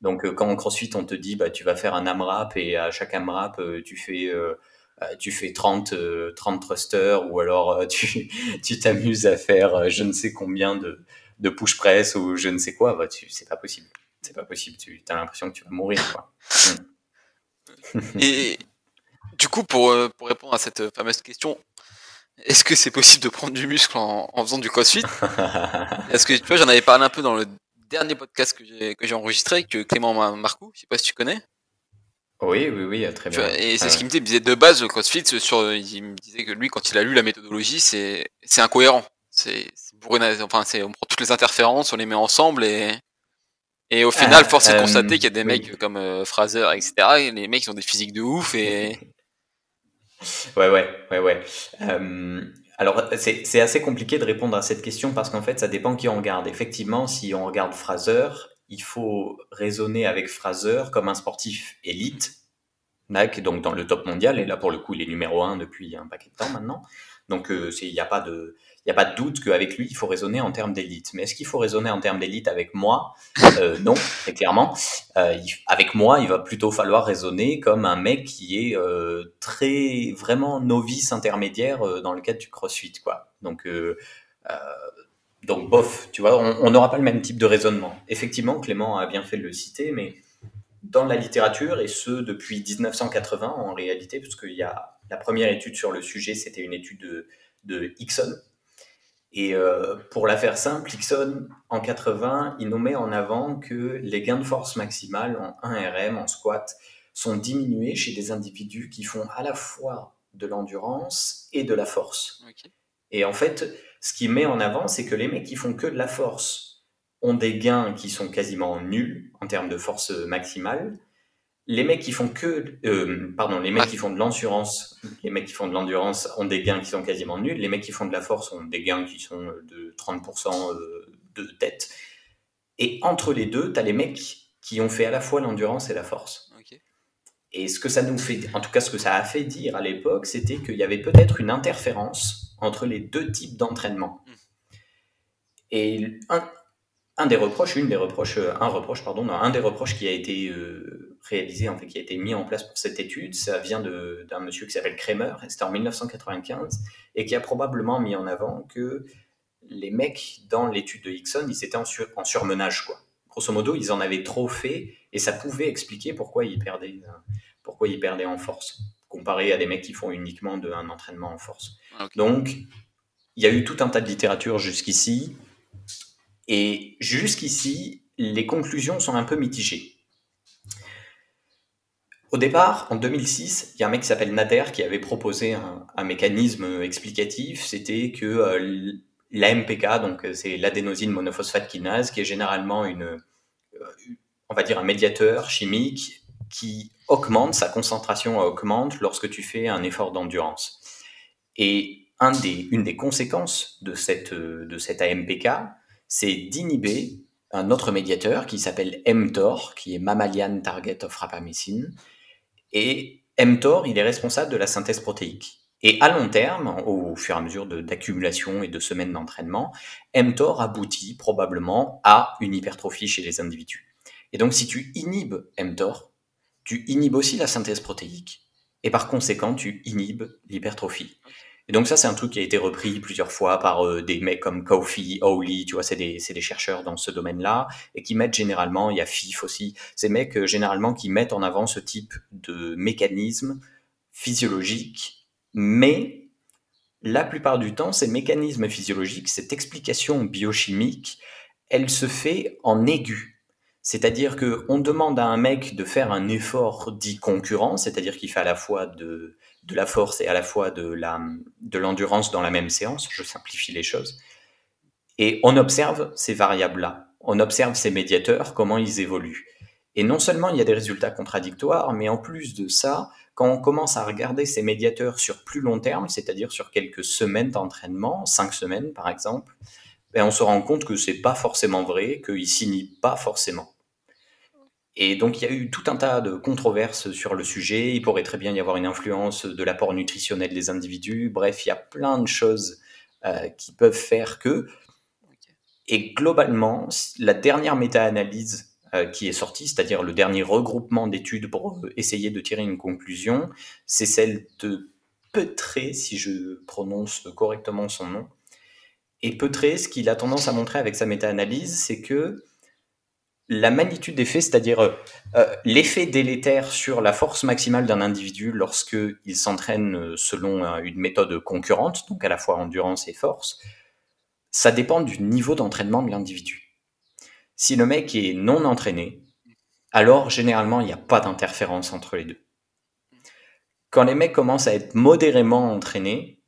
donc euh, quand en CrossFit on te dit bah tu vas faire un AMRAP et à chaque AMRAP euh, tu fais tu fais 30 30 thrusters ou alors tu tu t'amuses à faire je ne sais combien de de push press ou je ne sais quoi, bah c'est pas possible. C'est pas possible, tu as l'impression que tu vas mourir quoi. et du coup pour pour répondre à cette fameuse question, est-ce que c'est possible de prendre du muscle en, faisant du crossfit? Est-ce que tu vois, j'en avais parlé un peu dans le dernier podcast que j'ai, que j'ai enregistré avec Clément Marcou, je sais pas si tu connais. Oui, oui, oui, très bien. et c'est ce qu'il me disait, de base, le CrossFit, sur, il me disait que lui, quand il a lu la méthodologie, c'est, c'est incohérent. C'est, c'est enfin, c'est, on prend toutes les interférences, on les met ensemble et, et au final, force est de euh, constater qu'il y a des mecs comme euh, Fraser, etc. Et les mecs, ils ont des physiques de ouf et, Ouais, ouais, ouais, ouais. Euh, alors, c'est assez compliqué de répondre à cette question parce qu'en fait, ça dépend qui on regarde. Effectivement, si on regarde Fraser, il faut raisonner avec Fraser comme un sportif élite, donc dans le top mondial, et là, pour le coup, il est numéro un depuis un paquet de temps maintenant. Donc, euh, il n'y a pas de il n'y a pas de doute qu'avec lui, il faut raisonner en termes d'élite. Mais est-ce qu'il faut raisonner en termes d'élite avec moi? Euh, Non, très clairement. Euh, avec moi, il va plutôt falloir raisonner comme un mec qui est euh, très vraiment novice intermédiaire euh, dans le cadre du CrossFit, quoi. Donc euh, donc bof, tu vois, on n'aura pas le même type de raisonnement. Effectivement, Clément a bien fait de le citer, mais dans la littérature, et ce depuis 1980 en réalité, parce qu'il y a la première étude sur le sujet, c'était une étude de, de Hickson, et euh, pour la faire simple, Ixon, en 80, il nous met en avant que les gains de force maximale en 1RM, en squat, sont diminués chez des individus qui font à la fois de l'endurance et de la force. Et en fait, ce qu'il met en avant, c'est que les mecs qui font que de la force ont des gains qui sont quasiment nuls en termes de force maximale, les mecs qui font que, euh, pardon, les mecs qui font de l'endurance, les mecs qui font de l'endurance ont des gains qui sont quasiment nuls. Les mecs qui font de la force ont des gains qui sont de 30% euh, de tête. Et entre les deux, tu as les mecs qui ont fait à la fois l'endurance et la force. Et ce que ça nous fait, en tout cas ce que ça a fait dire à l'époque, c'était qu'il y avait peut-être une interférence entre les deux types d'entraînement. Hmm. Et un, un des reproches, une des reproches, euh, un reproche, pardon, un des reproches qui a été euh, réalisé, en fait, qui a été mis en place pour cette étude, ça vient d'un monsieur qui s'appelle Kramer, c'était en 1995, et qui a probablement mis en avant que les mecs dans l'étude de Hickson, ils étaient en, en, surmenage, quoi. Grosso modo, ils en avaient trop fait, et ça pouvait expliquer pourquoi ils perdaient, pourquoi ils perdaient en force, comparé à des mecs qui font uniquement de, un entraînement en force. Donc, il y a eu tout un tas de littérature jusqu'ici. Et jusqu'ici, les conclusions sont un peu mitigées. Au départ, en 2006, il y a un mec qui s'appelle Nader qui avait proposé un, mécanisme explicatif. C'était que euh, l'AMPK, donc euh, c'est l'adénosine monophosphate kinase, qui est généralement une, euh, on va dire un médiateur chimique qui augmente, sa concentration augmente lorsque tu fais un effort d'endurance. Et une des conséquences de cette, de cette AMPK, c'est d'inhiber un autre médiateur qui s'appelle mTOR, qui est Mammalian Target of Rapamycin. Et mTOR, il est responsable de la synthèse protéique. Et à long terme, au fur et à mesure d'accumulation et de semaines d'entraînement, mTOR aboutit probablement à une hypertrophie chez les individus. Et donc si tu inhibes mTOR, tu inhibes aussi la synthèse protéique, et par conséquent, tu inhibes l'hypertrophie. Et donc ça, c'est un truc qui a été repris plusieurs fois par euh, des mecs comme Kofi, Howley, tu vois, c'est des, des, chercheurs dans ce domaine-là, et qui mettent généralement, il y a FIF aussi, ces mecs euh, généralement qui mettent en avant ce type de mécanisme physiologique, mais la plupart du temps, ces mécanismes physiologiques, cette explication biochimique, elle se fait en aigu. C'est-à-dire qu'on demande à un mec de faire un effort dit concurrent, c'est-à-dire qu'il fait à la fois de, de la force et à la fois de la de l'endurance dans la même séance. Je simplifie les choses. Et on observe ces variables-là. On observe ces médiateurs, comment ils évoluent. Et non seulement il y a des résultats contradictoires, mais en plus de ça, quand on commence à regarder ces médiateurs sur plus long terme, c'est-à-dire sur quelques semaines d'entraînement, cinq semaines par exemple, ben on se rend compte que c'est pas forcément vrai, qu'ils signent pas forcément. Et donc il y a eu tout un tas de controverses sur le sujet. Il pourrait très bien y avoir une influence de l'apport nutritionnel des individus. Bref, il y a plein de choses euh, qui peuvent faire que. Et globalement, la dernière méta-analyse euh, qui est sortie, c'est-à-dire le dernier regroupement d'études pour essayer de tirer une conclusion, c'est celle de Petré, si je prononce correctement son nom. Et Petré, ce qu'il a tendance à montrer avec sa méta-analyse, c'est que la magnitude des faits, c'est-à-dire euh, euh, l'effet délétère sur la force maximale d'un individu lorsqu'il s'entraîne euh, selon une méthode concurrente, donc à la fois endurance et force, ça dépend du niveau d'entraînement de l'individu. Si le mec est non entraîné, alors généralement il n'y a pas d'interférence entre les deux. Quand les mecs commencent à être modérément entraînés,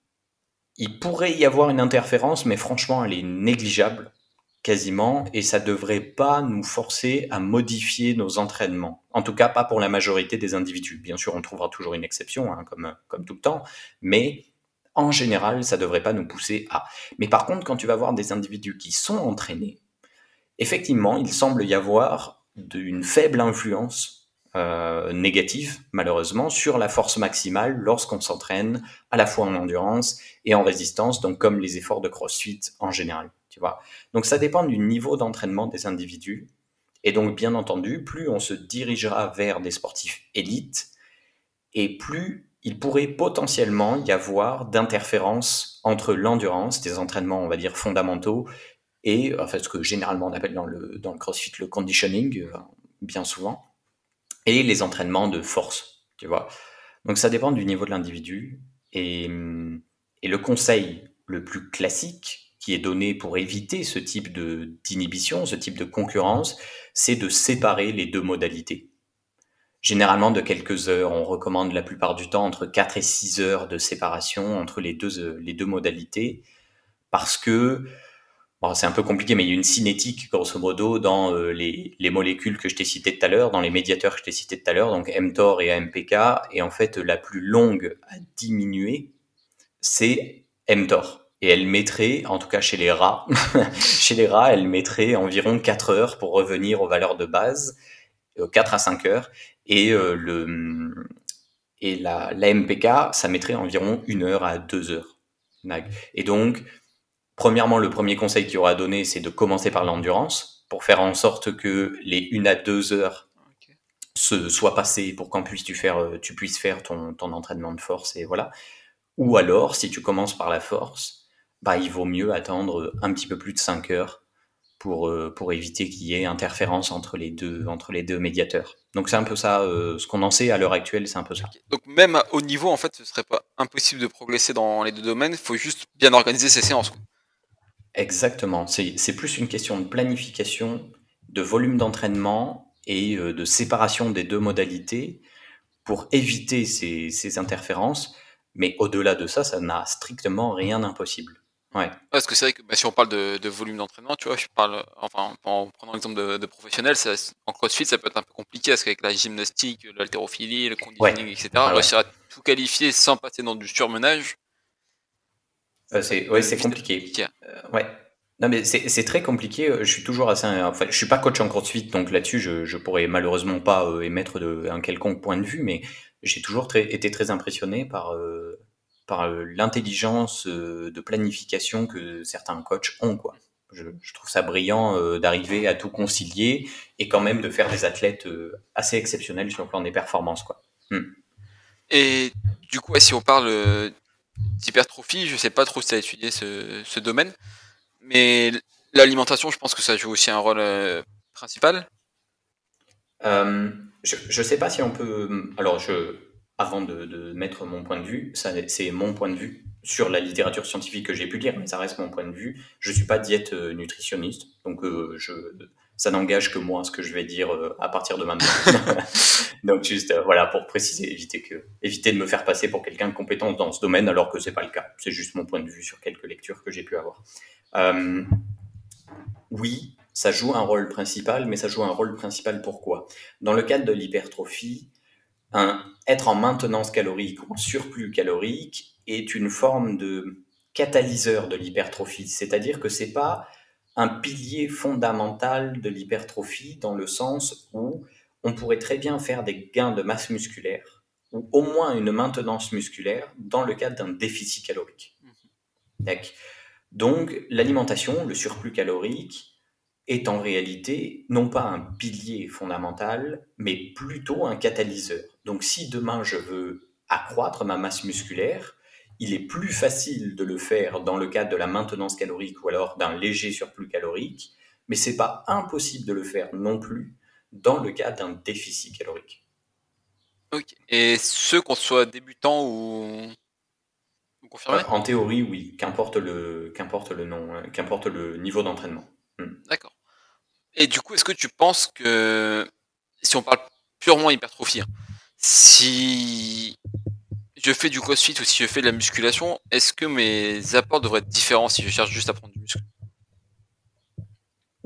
il pourrait y avoir une interférence, mais franchement elle est négligeable quasiment, et ça devrait pas nous forcer à modifier nos entraînements. En tout cas, pas pour la majorité des individus. Bien sûr, on trouvera toujours une exception, hein, comme, tout le temps, mais en général, ça devrait pas nous pousser à. Mais par contre, quand tu vas voir des individus qui sont entraînés, effectivement, il semble y avoir une faible influence euh, négative, malheureusement, sur la force maximale lorsqu'on s'entraîne à la fois en endurance et en résistance, donc comme les efforts de CrossFit en général. Donc ça dépend du niveau d'entraînement des individus. Et donc, bien entendu, plus on se dirigera vers des sportifs élites, et plus il pourrait potentiellement y avoir d'interférences entre l'endurance, des entraînements, on va dire, fondamentaux, et enfin, ce que généralement on appelle dans le, dans le CrossFit le conditioning, euh, bien souvent, et les entraînements de force, tu vois. Donc ça dépend du niveau de l'individu, et, le conseil le plus classique, qui est donné pour éviter ce type d'inhibition, ce type de concurrence, c'est de séparer les deux modalités. Généralement de quelques heures, on recommande la plupart du temps entre 4 et 6 heures de séparation entre les deux, les deux modalités, parce que bon, c'est un peu compliqué, mais il y a une cinétique, grosso modo, dans euh, les, les, molécules que je t'ai citées tout à l'heure, dans les médiateurs que je t'ai cités tout à l'heure, donc mTOR et AMPK, et en fait la plus longue à diminuer, c'est mTOR. Et elle mettrait, en tout cas chez les rats, chez les rats, elle mettrait environ 4 heures pour revenir aux valeurs de base, 4 euh, à 5 heures, et euh, le et la, la, MPK, ça mettrait environ 1 heure à 2 heures. Et donc, premièrement, le premier conseil qu'il y aura à donner, c'est de commencer par l'endurance, pour faire en sorte que les 1 à 2 heures se soient passées pour qu'en puisses tu faire, euh, tu puisses faire ton, ton entraînement de force, et voilà. Ou alors, si tu commences par la force, bah, il vaut mieux attendre un petit peu plus de 5 heures pour, euh, pour éviter qu'il y ait interférence entre les deux, entre les deux médiateurs. Donc c'est un peu ça, euh, ce qu'on en sait à l'heure actuelle, c'est un peu ça. Donc même à haut niveau, en fait, ce serait pas impossible de progresser dans les deux domaines, il faut juste bien organiser ses séances. Exactement, c'est plus une question de planification, de volume d'entraînement et euh, de séparation des deux modalités pour éviter ces, ces interférences. Mais au-delà de ça, ça n'a strictement rien d'impossible. Ouais. Parce que c'est vrai que bah, si on parle de, de volume d'entraînement, tu vois, je parle, enfin, en prenant l'exemple de, de professionnels, en crossfit, ça peut être un peu compliqué parce qu'avec la gymnastique, l'haltérophilie, le conditioning, etc., réussir à tout qualifier sans passer dans du surmenage, c'est ouais, c'est compliqué. ouais. Non, mais c'est très compliqué. Je suis toujours assez. Enfin, je suis pas coach en CrossFit, donc là-dessus, je, je pourrais malheureusement pas émettre de, un quelconque point de vue, mais j'ai toujours très, été très impressionné par, par l'intelligence de planification que certains coachs ont, quoi. Je, trouve ça brillant euh, d'arriver à tout concilier et quand même de faire des athlètes euh, assez exceptionnels sur le plan des performances. Quoi. Hmm. Et du coup, si on parle euh, d'hypertrophie, je sais pas trop si tu as étudié ce, domaine, mais l'alimentation, je pense que ça joue aussi un rôle principal. je ne sais pas si on peut. Alors, je, avant de, mettre mon point de vue, c'est mon point de vue sur la littérature scientifique que j'ai pu lire, mais ça reste mon point de vue. Je ne suis pas diète euh, nutritionniste, donc euh, je, ça n'engage que moi ce que je vais dire euh, à partir de maintenant. donc juste voilà pour préciser, éviter que, éviter de me faire passer pour quelqu'un de compétent dans ce domaine, alors que c'est pas le cas. C'est juste mon point de vue sur quelques lectures que j'ai pu avoir. oui, ça joue un rôle principal, mais ça joue un rôle principal pourquoi? Dans le cadre de l'hypertrophie, un, être en maintenance calorique ou en surplus calorique est une forme de catalyseur de l'hypertrophie, c'est-à-dire que c'est pas un pilier fondamental de l'hypertrophie dans le sens où on pourrait très bien faire des gains de masse musculaire ou au moins une maintenance musculaire dans le cadre d'un déficit calorique. Mhm. Donc l'alimentation, le surplus calorique, est en réalité non pas un pilier fondamental, mais plutôt un catalyseur. Donc si demain je veux accroître ma masse musculaire, il est plus facile de le faire dans le cadre de la maintenance calorique ou alors d'un léger surplus calorique, mais c'est pas impossible de le faire non plus dans le cas d'un déficit calorique. Ok. Et ce qu'on soit débutant ou, confirmé euh, En théorie, oui. Qu'importe le, qu'importe le nom, hein, qu'importe le niveau d'entraînement. Hmm. D'accord. Et du coup, est-ce que tu penses que si on parle purement hypertrophie, hein, si je fais du crossfit ou si je fais de la musculation, est-ce que mes apports devraient être différents si je cherche juste à prendre du muscle?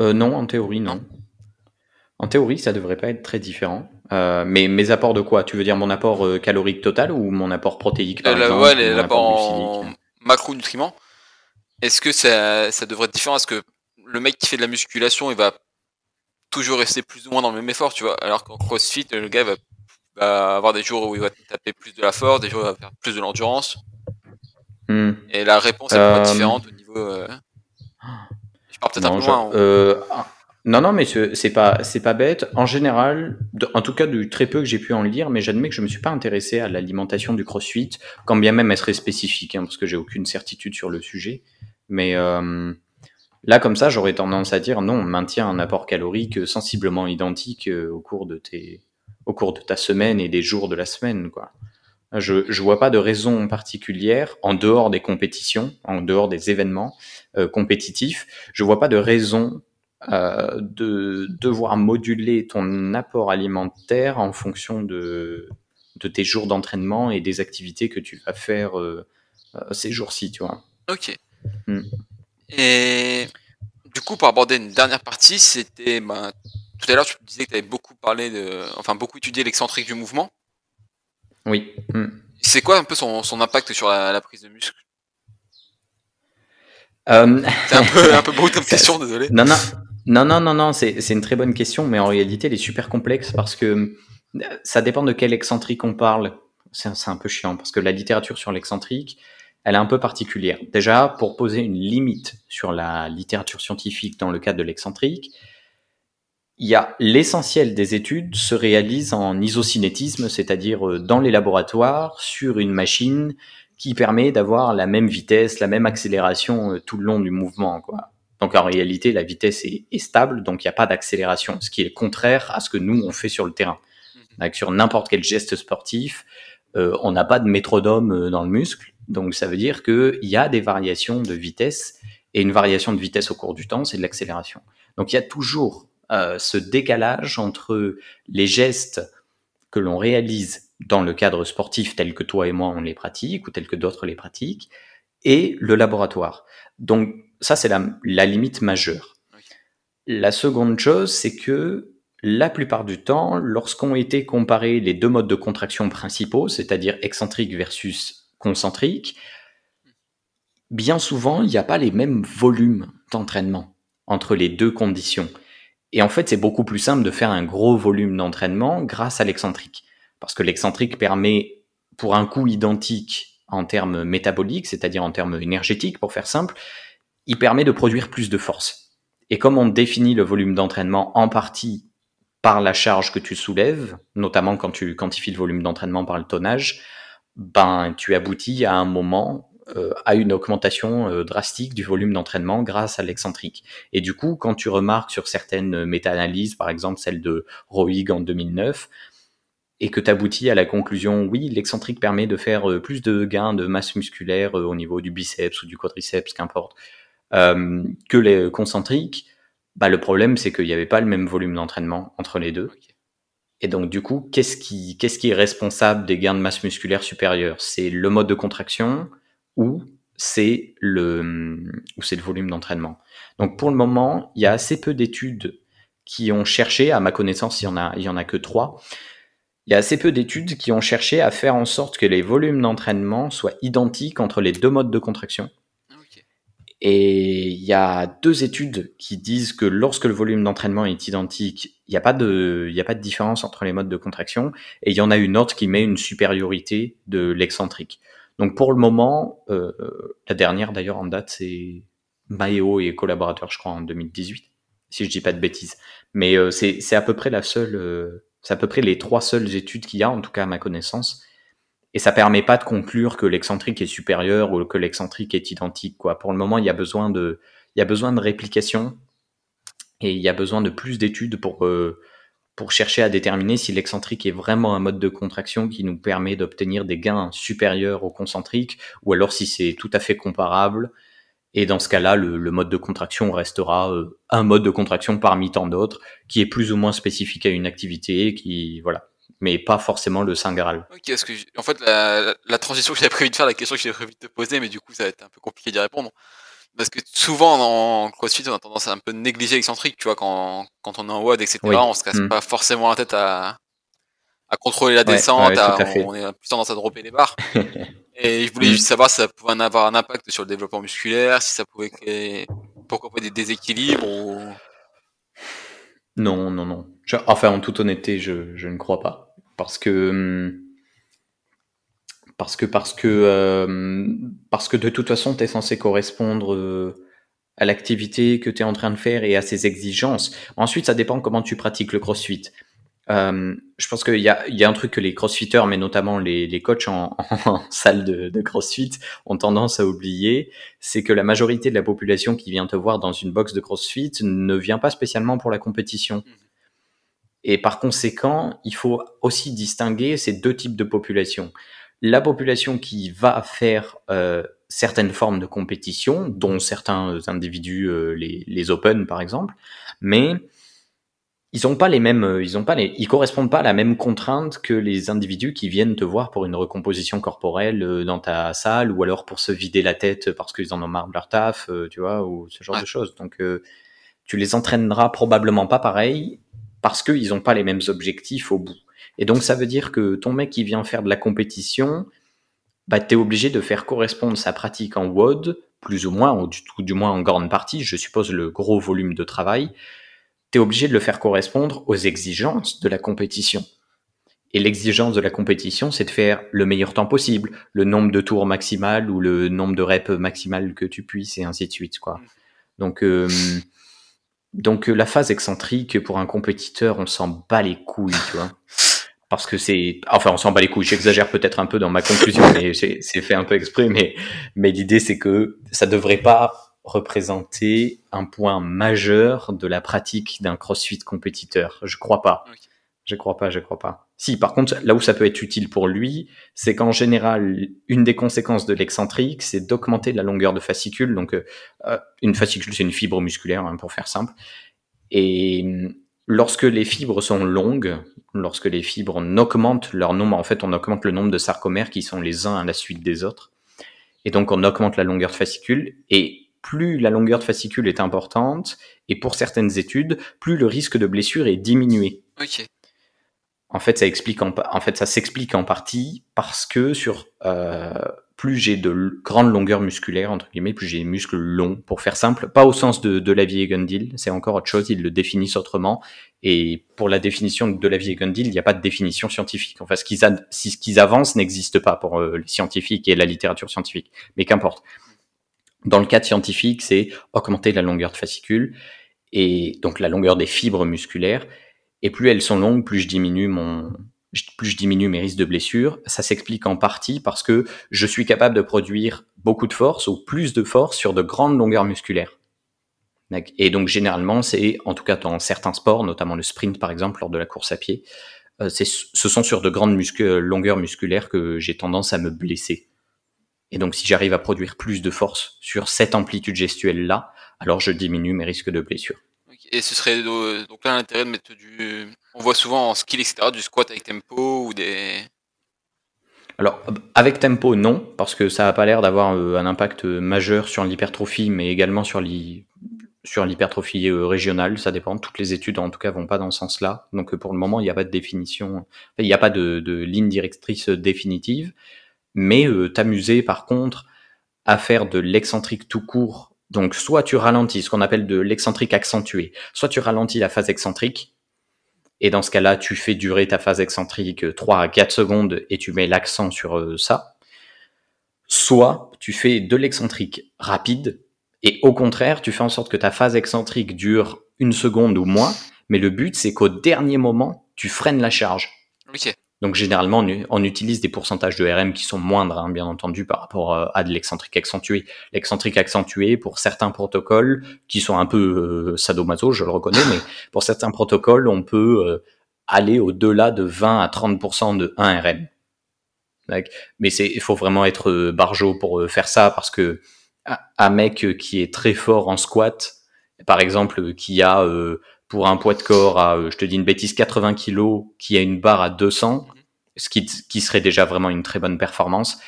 Euh, Non, en théorie, non. En théorie, ça devrait pas être très différent. Euh, mais mes apports de quoi? Tu veux dire mon apport euh, calorique total ou mon apport protéique par exemple, Ouais, l'apport en macronutriments. Est-ce que ça, ça devrait être différent? Est-ce que le mec qui fait de la musculation, il va toujours rester plus ou moins dans le même effort, tu vois? Alors qu'en CrossFit, le gars va va avoir des jours où il va taper plus de la force, des jours où il va faire plus de l'endurance. Hmm. Et la réponse est euh, différente au niveau. Euh, je pars peut-être un peu loin. Euh, non, non, mais c'est pas, c'est pas bête. En général, en tout cas du très peu que j'ai pu en lire, mais j'admets que je me suis pas intéressé à l'alimentation du CrossFit, quand bien même elle serait spécifique, hein, parce que j'ai aucune certitude sur le sujet. Mais là, comme ça, j'aurais tendance à dire non, on maintient un apport calorique sensiblement identique au cours de tes, au cours de ta semaine et des jours de la semaine, quoi. Je ne vois pas de raison particulière, en dehors des compétitions, en dehors des événements euh, compétitifs, je vois pas de raison euh, de devoir moduler ton apport alimentaire en fonction de, de tes jours d'entraînement et des activités que tu vas faire euh, ces jours-ci, tu vois. Ok. Hmm. Et du coup, pour aborder une dernière partie, c'était ben, tout à l'heure, tu disais que tu avais beaucoup parlé de, enfin beaucoup étudié l'excentrique du mouvement. Oui. Hmm. C'est quoi un peu son, impact sur la, prise de muscle? Euh... C'est un peu, un peu beau comme question, désolé. Non, non, non, non, non, non c'est une très bonne question, mais en réalité, elle est super complexe parce que euh, ça dépend de quel excentrique on parle. C'est un peu chiant parce que la littérature sur l'excentrique, elle est un peu particulière. Déjà, pour poser une limite sur la littérature scientifique dans le cadre de l'excentrique, il y a l'essentiel des études se réalise en isocinétisme, c'est-à-dire euh, dans les laboratoires sur une machine qui permet d'avoir la même vitesse, la même accélération euh, tout le long du mouvement. Quoi. Donc en réalité, la vitesse est, stable, donc il n'y a pas d'accélération, ce qui est contraire à ce que nous on fait sur le terrain. Donc, sur n'importe quel geste sportif, euh, on n'a pas de métronome dans le muscle, donc ça veut dire qu'il y a des variations de vitesse et une variation de vitesse au cours du temps, c'est de l'accélération. Donc il y a toujours euh, ce décalage entre les gestes que l'on réalise dans le cadre sportif tel que toi et moi on les pratique ou tel que d'autres les pratiquent et le laboratoire. Donc ça c'est la, la limite majeure. La seconde chose c'est que la plupart du temps, lorsqu'ont été comparés les deux modes de contraction principaux, c'est-à-dire excentrique versus concentrique, bien souvent, il n'y a pas les mêmes volumes d'entraînement entre les deux conditions. Et en fait, c'est beaucoup plus simple de faire un gros volume d'entraînement grâce à l'excentrique. Parce que l'excentrique permet, pour un coût identique en termes métaboliques, c'est-à-dire en termes énergétiques, pour faire simple, il permet de produire plus de force. Et comme on définit le volume d'entraînement en partie par la charge que tu soulèves, notamment quand tu quantifies le volume d'entraînement par le tonnage, ben tu aboutis à un moment à une augmentation euh, drastique du volume d'entraînement grâce à l'excentrique. Et du coup, quand tu remarques sur certaines méta-analyses, par exemple celle de Roig en 2009, et que tu aboutis à la conclusion, oui, l'excentrique permet de faire euh, plus de gains de masse musculaire au niveau du biceps ou du quadriceps, qu'importe, que les concentriques, bah, le problème, c'est qu'il n'y avait pas le même volume d'entraînement entre les deux. Et donc, du coup, qu'est-ce qui, qu'est-ce qui est responsable des gains de masse musculaire supérieurs? C'est le mode de contraction, ou c'est le, ou c'est le volume d'entraînement. Donc pour le moment, il y a assez peu d'études qui ont cherché, à ma connaissance, il y en a, il y en a que trois. Il y a assez peu d'études qui ont cherché à faire en sorte que les volumes d'entraînement soient identiques entre les deux modes de contraction. Et il y a deux études qui disent que lorsque le volume d'entraînement est identique, il n'y a pas de, il y a pas de différence entre les modes de contraction. Et il y en a une autre qui met une supériorité de l'excentrique. Donc pour le moment, euh, la dernière d'ailleurs en date, c'est Maeo et collaborateurs, je crois, en 2018, si je dis pas de bêtises. Mais euh, c'est à peu près la seule, euh, c'est à peu près les trois seules études qu'il y a, en tout cas à ma connaissance. Et ça permet pas de conclure que l'excentrique est supérieur ou que l'excentrique est identique. Quoi. Pour le moment, il y a besoin de, il y a besoin de réplication et il y a besoin de plus d'études pour euh, pour chercher à déterminer si l'excentrique est vraiment un mode de contraction qui nous permet d'obtenir des gains supérieurs au concentrique, ou alors si c'est tout à fait comparable. Et dans ce cas-là, le, mode de contraction restera euh, un mode de contraction parmi tant d'autres, qui est plus ou moins spécifique à une activité, qui voilà, mais pas forcément le saint graal. En fait la, transition que j'avais prévu de faire, la question que j'avais prévu de te poser, mais du coup ça va être un peu compliqué d'y répondre. Parce que souvent dans CrossFit, on a tendance à un peu négliger l'excentrique, tu vois, quand, quand on est en WOD, etc. On se casse mm. pas forcément la tête à, à contrôler la descente, on est plus tendance à dropper les barres. et je voulais mm. juste savoir si ça pouvait avoir un impact sur le développement musculaire, si ça pouvait créer, pourquoi pas des déséquilibres ou... Non, non, non. enfin, en toute honnêteté, je, je ne crois pas. Parce que, hum, parce que parce que euh, parce que de toute façon tu es censé correspondre euh, à l'activité que tu es en train de faire et à ses exigences. Ensuite, ça dépend comment tu pratiques le CrossFit. Euh, je pense qu'il y a, il y a un truc que les crossfitters, mais notamment les, les coachs en, en salle de, de, crossfit, ont tendance à oublier, c'est que la majorité de la population qui vient te voir dans une box de crossfit ne vient pas spécialement pour la compétition. Mmh. Et par conséquent, il faut aussi distinguer ces deux types de populations la population qui va faire euh, certaines formes de compétition, dont certains individus euh, les, les open par exemple, mais ils ont pas les mêmes, euh, ils ont pas les, ils correspondent pas à la même contrainte que les individus qui viennent te voir pour une recomposition corporelle dans ta salle ou alors pour se vider la tête parce qu'ils en ont marre de leur taf, tu vois, ou ce genre de choses. Donc tu les entraîneras probablement pas pareil parce qu'ils n'ont pas les mêmes objectifs au bout. Et donc, ça veut dire que ton mec qui vient faire de la compétition, bah, tu es obligé de faire correspondre sa pratique en WOD, plus ou moins, ou du, moins en grande partie, je suppose le gros volume de travail, tu es obligé de le faire correspondre aux exigences de la compétition. Et l'exigence de la compétition, c'est de faire le meilleur temps possible, le nombre de tours maximal ou le nombre de reps maximal que tu puisses, et ainsi de suite. Quoi. Donc, euh, donc la phase excentrique, pour un compétiteur, on s'en bat les couilles, tu vois parce que c'est, enfin, on s'en bat les couilles. J'exagère peut-être un peu dans ma conclusion, mais c'est fait un peu exprès. Mais, mais l'idée, c'est que ça devrait pas représenter un point majeur de la pratique d'un CrossFit compétiteur. Je crois pas. Je crois pas, je crois pas. Si, par contre, là où ça peut être utile pour lui, c'est qu'en général, une des conséquences de l'excentrique, c'est d'augmenter la longueur de fascicule. Donc, euh, une fascicule, c'est une fibre musculaire, hein, pour faire simple. Et lorsque les fibres sont longues, lorsque les fibres augmentent leur nombre, en fait, on augmente le nombre de sarcomères qui sont les uns à la suite des autres. Et donc, on augmente la longueur de fascicule. Et plus la longueur de fascicule est importante, et pour certaines études, plus le risque de blessure est diminué. En fait, ça explique en, fait, ça s'explique en partie parce que sur, euh, plus j'ai de grandes longueurs musculaires, entre guillemets, plus j'ai des muscles longs, pour faire simple. Pas au sens de, de la vie et Gundil, c'est encore autre chose, ils le définissent autrement. Et pour la définition de la vie et Gundil, il n'y a pas de définition scientifique. Enfin, ce qu'ils, si ce qu'ils avancent n'existe pas pour euh, les scientifiques et la littérature scientifique. Mais qu'importe. Dans le cas scientifique, c'est augmenter la longueur de fascicule et donc la longueur des fibres musculaires. Et plus elles sont longues, plus je diminue mon, plus je diminue mes risques de blessure. Ça s'explique en partie parce que je suis capable de produire beaucoup de force ou plus de force sur de grandes longueurs musculaires. Et donc généralement, c'est en tout cas dans certains sports, notamment le sprint par exemple lors de la course à pied, euh, ce sont sur de grandes longueurs musculaires que j'ai tendance à me blesser. Et donc si j'arrive à produire plus de force sur cette amplitude gestuelle là, alors je diminue mes risques de blessure. Et ce serait donc là l'intérêt de mettre du. On voit souvent en skill, etc., du squat avec tempo ou des. Alors, avec tempo, non, parce que ça n'a pas l'air d'avoir euh, un impact majeur sur l'hypertrophie, mais également sur l'hypertrophie euh, régionale, ça dépend. Toutes les études, en tout cas, vont pas dans ce sens-là. Donc, pour le moment, il n'y a pas de définition, il n'y a pas de, ligne directrice définitive. Mais euh, t'amuser, par contre, à faire de l'excentrique tout court donc, soit tu ralentis, ce qu'on appelle de l'excentrique accentué, soit tu ralentis la phase excentrique, et dans ce cas-là, tu fais durer ta phase excentrique 3 à 4 secondes et tu mets l'accent sur euh, ça. Soit tu fais de l'excentrique rapide, et au contraire, tu fais en sorte que ta phase excentrique dure une seconde ou moins, mais le but, c'est qu'au dernier moment, tu freines la charge. Donc généralement, on, utilise des pourcentages de RM qui sont moindres, hein, bien entendu, par rapport euh, à de l'excentrique accentué. L'excentrique accentué, pour certains protocoles, qui sont un peu euh, sadomaso, je le reconnais, mais pour certains protocoles, on peut euh, aller au-delà de 20 à 30% de 1 RM. Mais il faut vraiment être barjot pour faire ça, parce que un mec qui est très fort en squat, par exemple, qui a pour un poids de corps à, euh, je te dis une bêtise, 80 kg, qui a une barre à 200, ce qui, qui serait déjà vraiment une très bonne performance,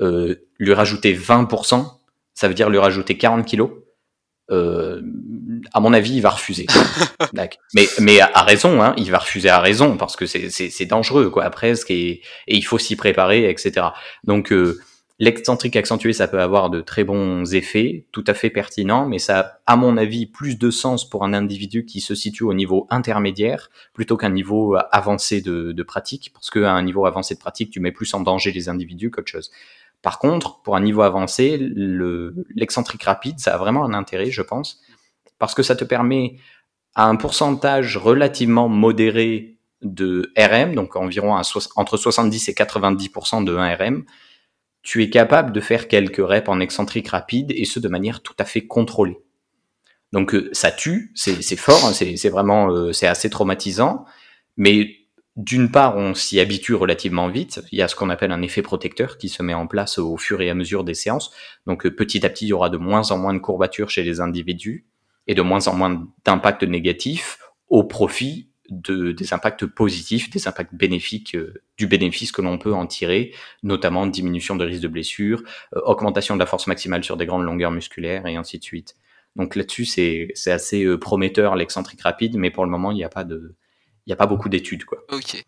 euh, lui rajouter 20%, ça veut dire lui rajouter 40 kg. Euh, à mon avis, il va refuser. mais, mais à, raison, hein, il va refuser à raison parce que c'est dangereux, quoi, presque, et, et il faut s'y préparer, etc. Donc, euh, L'excentrique accentué, ça peut avoir de très bons effets, tout à fait pertinents, mais ça a, à mon avis, plus de sens pour un individu qui se situe au niveau intermédiaire plutôt qu'un niveau avancé de, pratique, parce qu'à un niveau avancé de pratique, tu mets plus en danger les individus qu'autre chose. Par contre, pour un niveau avancé, l'excentrique rapide, ça a vraiment un intérêt, je pense, parce que ça te permet à un pourcentage relativement modéré de RM, donc environ entre 70 et 90% de 1 RM, tu es capable de faire quelques reps en excentrique rapide et ce de manière tout à fait contrôlée. Donc euh, ça tue, c'est fort, hein, c'est vraiment euh, c'est assez traumatisant, mais d'une part on s'y habitue relativement vite. Il y a ce qu'on appelle un effet protecteur qui se met en place au fur et à mesure des séances. Donc euh, petit à petit il y aura de moins en moins de courbatures chez les individus et de moins en moins d'impact négatif au profit de, des impacts positifs, des impacts bénéfiques, euh, du bénéfice que l'on peut en tirer, notamment diminution de risque de blessure, euh, augmentation de la force maximale sur des grandes longueurs musculaires et ainsi de suite. Donc là-dessus, c'est, c'est assez euh, prometteur l'excentrique rapide, mais pour le moment, il n'y a pas de, il a pas beaucoup d'études, quoi. Ok.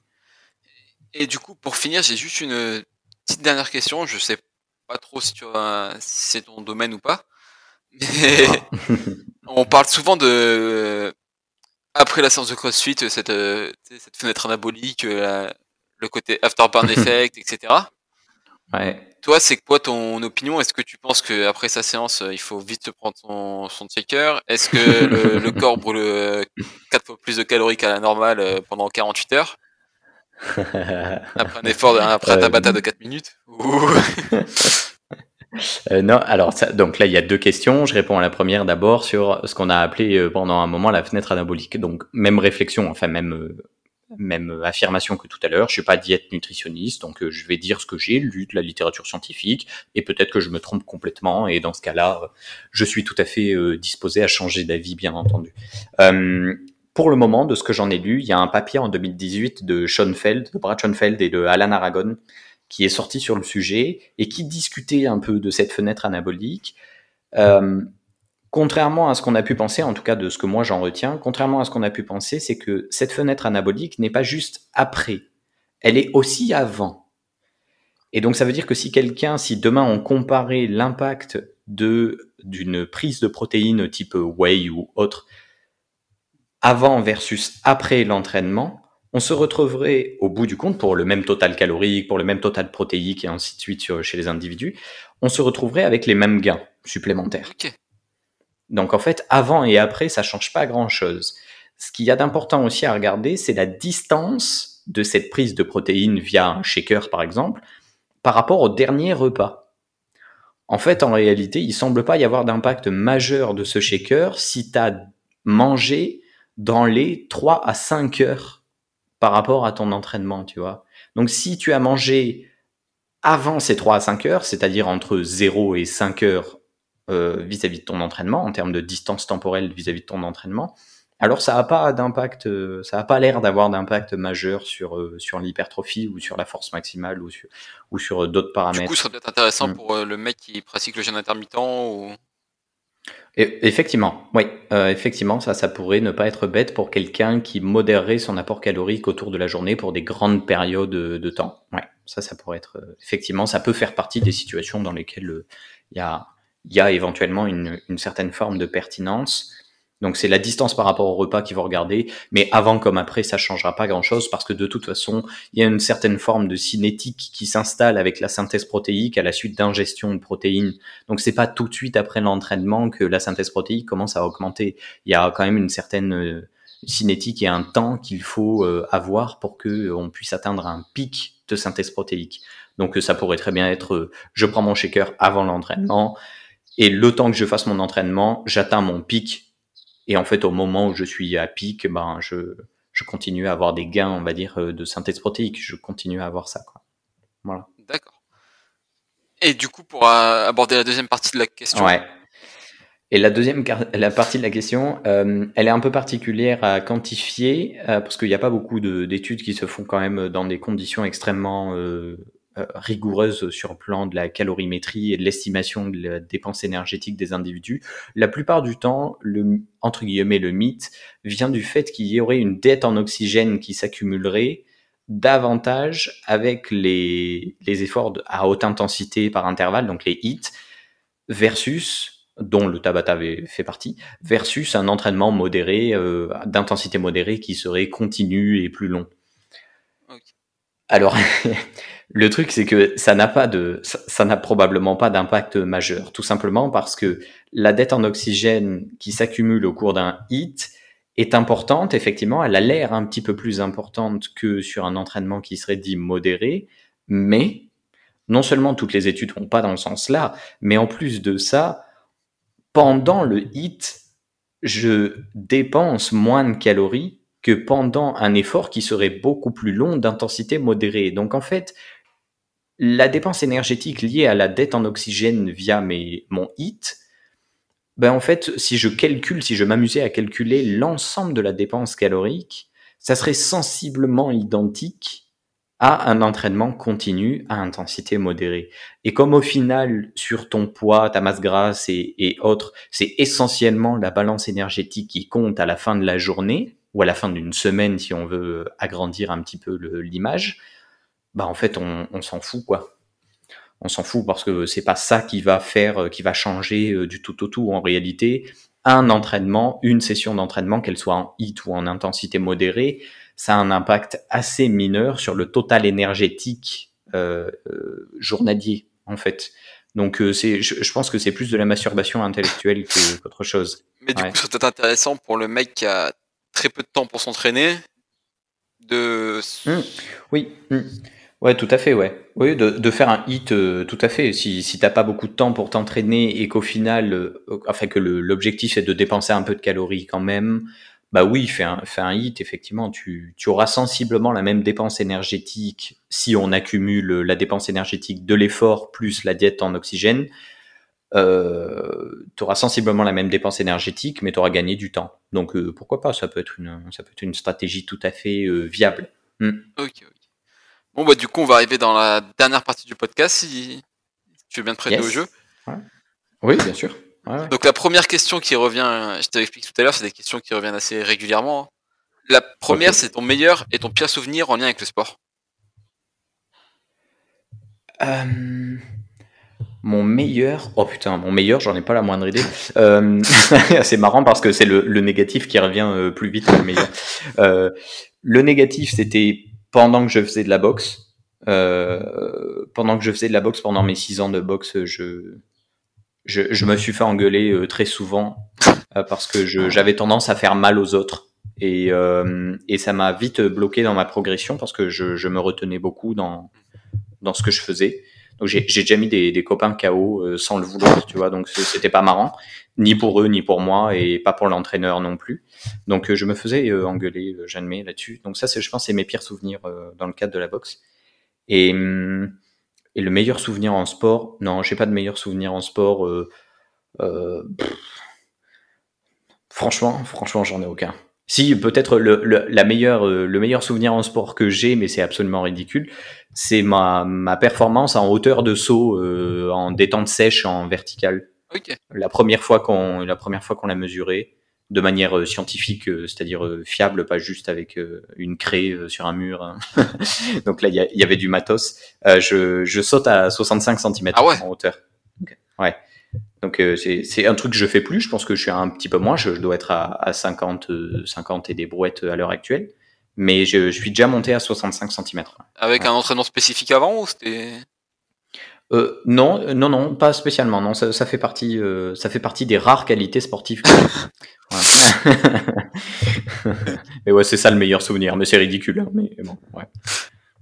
Et du coup, pour finir, j'ai juste une petite dernière question. Je sais pas trop si, tu as, si c'est ton domaine ou pas. Mais on parle souvent de après la séance de CrossFit, cette, euh, cette fenêtre anabolique, euh, le côté afterburn effect, etc. Ouais. Toi, c'est quoi ton opinion? Est-ce que tu penses qu'après sa séance, il faut vite se prendre son, son shaker? Est-ce que le, corps brûle 4 euh, fois plus de calories qu'à la normale pendant 48 heures? Après un effort, après un tabata de 4 minutes? Euh, non, alors ça, donc là il y a deux questions. Je réponds à la première d'abord sur ce qu'on a appelé euh, pendant un moment la fenêtre anabolique. Donc même réflexion, enfin même euh, même affirmation que tout à l'heure. Je suis pas diète nutritionniste, donc je vais dire ce que j'ai lu de la littérature scientifique et peut-être que je me trompe complètement. Et dans ce cas-là, je suis tout à fait disposé à changer d'avis, bien entendu. pour le moment, de ce que j'en ai lu, il y a un papier en 2018 de Schoenfeld, de Brad Schoenfeld et de Alan Aragon qui est sorti sur le sujet et qui discutait un peu de cette fenêtre anabolique. Euh, contrairement à ce qu'on a pu penser, en tout cas de ce que moi j'en retiens, contrairement à ce qu'on a pu penser, c'est que cette fenêtre anabolique n'est pas juste après, elle est aussi avant. Et donc ça veut dire que si quelqu'un, si demain on comparait l'impact de d'une prise de protéines type whey ou autre avant versus après l'entraînement, on se retrouverait au bout du compte pour le même total calorique, pour le même total protéique et ainsi de suite chez les individus, on se retrouverait avec les mêmes gains supplémentaires. Donc en fait, avant et après, ça change pas grand-chose. Ce qu'il y a d'important aussi à regarder, c'est la distance de cette prise de protéines via un shaker par exemple, par rapport au dernier repas. En fait, en réalité, il semble pas y avoir d'impact majeur de ce shaker si tu as mangé dans les 3 à 5 heures par rapport à ton entraînement, tu vois. Donc si tu as mangé avant ces 3 à 5 heures, c'est-à-dire entre 0 et 5 heures euh, vis-à-vis de ton entraînement, en termes de distance temporelle vis-à-vis de ton entraînement, alors ça n'a pas d'impact, euh, ça n'a pas l'air d'avoir d'impact majeur sur euh, sur l'hypertrophie ou sur la force maximale ou sur ou sur d'autres paramètres. Du coup, ce serait peut-être intéressant mm. pour le mec qui pratique le jeûne intermittent ou effectivement, oui, effectivement, ça, ça pourrait ne pas être bête pour quelqu'un qui modérerait son apport calorique autour de la journée pour des grandes périodes de temps. Ouais, ça, ça pourrait être effectivement, ça peut faire partie des situations dans lesquelles il y a y a éventuellement une, une, certaine forme de pertinence. Donc c'est la distance par rapport au repas qu'il faut regarder, mais avant comme après, ça changera pas grand-chose parce que de toute façon, il y a une certaine forme de cinétique qui s'installe avec la synthèse protéique à la suite d'ingestion de protéines. Donc c'est pas tout de suite après l'entraînement que la synthèse protéique commence à augmenter. Il y a quand même une certaine euh, cinétique et un temps qu'il faut euh, avoir pour que euh, on puisse atteindre un pic de synthèse protéique. Donc ça pourrait très bien être je prends mon shaker avant l'entraînement et le temps que je fasse mon entraînement, j'atteins mon pic. Et en fait, au moment où je suis à pic, ben, je, je continue à avoir des gains, on va dire, euh, de synthèse protéique. Je continue à avoir ça, quoi. Voilà. D'accord. Et du coup, pour euh, aborder la deuxième partie de la question. Ouais. Et la deuxième la partie de la question, euh, elle est un peu particulière à quantifier parce qu'il n'y a pas beaucoup d'études qui se font quand même dans des conditions extrêmement euh, rigoureuse sur le plan de la calorimétrie et de l'estimation de la dépense énergétique des individus. La plupart du temps, le, entre guillemets, le mythe vient du fait qu'il y aurait une dette en oxygène qui s'accumulerait davantage avec les, les efforts à haute intensité par intervalle, donc les HIIT, versus dont le Tabata fait partie, versus un entraînement modéré, euh, d'intensité modérée qui serait continu et plus long. Alors, Le truc, c'est que ça n'a pas de, ça n'a probablement pas d'impact majeur, tout simplement parce que la dette en oxygène qui s'accumule au cours d'un hit est importante, effectivement, elle a l'air un petit peu plus importante que sur un entraînement qui serait dit modéré, mais non seulement toutes les études vont pas dans le sens là, mais en plus de ça, pendant le hit, je dépense moins de calories que pendant un effort qui serait beaucoup plus long d'intensité modérée. Donc en fait, la dépense énergétique liée à la dette en oxygène via mes, mon HIT, ben en fait, si je calcule, si je m'amusais à calculer l'ensemble de la dépense calorique, ça serait sensiblement identique à un entraînement continu à intensité modérée. Et comme au final, sur ton poids, ta masse grasse et, et autres, c'est essentiellement la balance énergétique qui compte à la fin de la journée, ou à la fin d'une semaine si on veut agrandir un petit peu l'image, bah en fait on, on s'en fout quoi. On s'en fout parce que c'est pas ça qui va faire, qui va changer euh, du tout au tout. En réalité, un entraînement, une session d'entraînement, qu'elle soit en hit ou en intensité modérée, ça a un impact assez mineur sur le total énergétique euh, euh, journalier en fait. Donc euh, c'est, je, pense que c'est plus de la masturbation intellectuelle qu'autre chose. Mais du coup, c'est peut-être intéressant pour le mec qui a très peu de temps pour s'entraîner de. Mmh. Oui. Mmh. Ouais, tout à fait, ouais. Oui, de, de faire un hit, euh, tout à fait. Si, si t'as pas beaucoup de temps pour t'entraîner et qu'au final, euh, enfin que l'objectif est de dépenser un peu de calories quand même, bah oui, fais un, fais un hit, effectivement, tu, tu auras sensiblement la même dépense énergétique si on accumule la dépense énergétique de l'effort plus la diète en oxygène. Euh, tu auras sensiblement la même dépense énergétique, mais tu auras gagné du temps. Donc pourquoi pas, ça peut être une, ça peut être une stratégie tout à fait viable. Ok. Bon, bah, du coup, on va arriver dans la dernière partie du podcast, si tu veux bien te prêter au jeu. Oui, bien sûr. Donc, la première question qui revient, je t'explique tout à l'heure, c'est des questions qui reviennent assez régulièrement. Hein. La première, c'est ton meilleur et ton pire souvenir en lien avec le sport. mon meilleur, oh putain, mon meilleur, j'en ai pas la moindre idée. Euh, c'est marrant parce que c'est le, le, négatif qui revient euh, plus vite que le meilleur. Euh, le négatif, c'était pendant que je faisais de la boxe. Euh, pendant que je faisais de la boxe, pendant mes six ans de boxe, je, je, me suis fait engueuler euh, très souvent parce que j'avais tendance à faire mal aux autres. Et, et ça m'a vite bloqué dans ma progression parce que je, je me retenais beaucoup dans, dans ce que je faisais. Donc j'ai déjà mis des, des copains KO euh, sans le vouloir, tu vois. Donc c'était pas marrant, ni pour eux ni pour moi et pas pour l'entraîneur non plus. Donc je me faisais euh, engueuler, euh, j'admets là-dessus. Donc ça, c'est je pense, c'est mes pires souvenirs dans le cadre de la boxe. Et, et le meilleur souvenir en sport, non, j'ai pas de meilleur souvenir en sport. franchement, franchement, j'en ai aucun. Si, peut-être le, le, la meilleure, euh, le meilleur souvenir en sport que j'ai, mais c'est absolument ridicule, c'est ma, ma performance en hauteur de saut, euh, en détente sèche, en verticale. La première fois qu'on, la première fois qu'on l'a mesuré, de manière euh, scientifique, c'est-à-dire fiable, pas juste avec une craie sur un mur. Hein. Donc là, il y, y, avait du matos. je, je saute à 65 cm ah ouais. en hauteur. Ouais. Donc euh, c'est un truc que je fais plus. Je pense que je suis un petit peu moins. Je, dois être à, 50, 50 euh, et des brouettes à l'heure actuelle. Mais je, suis déjà monté à 65 cm. Avec un entraînement spécifique avant ou c'était euh, non, non, non, pas spécialement. Non, ça, fait partie, ça fait partie des rares qualités sportives. mais ouais, c'est ça le meilleur souvenir. Mais c'est ridicule. Hein, mais bon, ouais.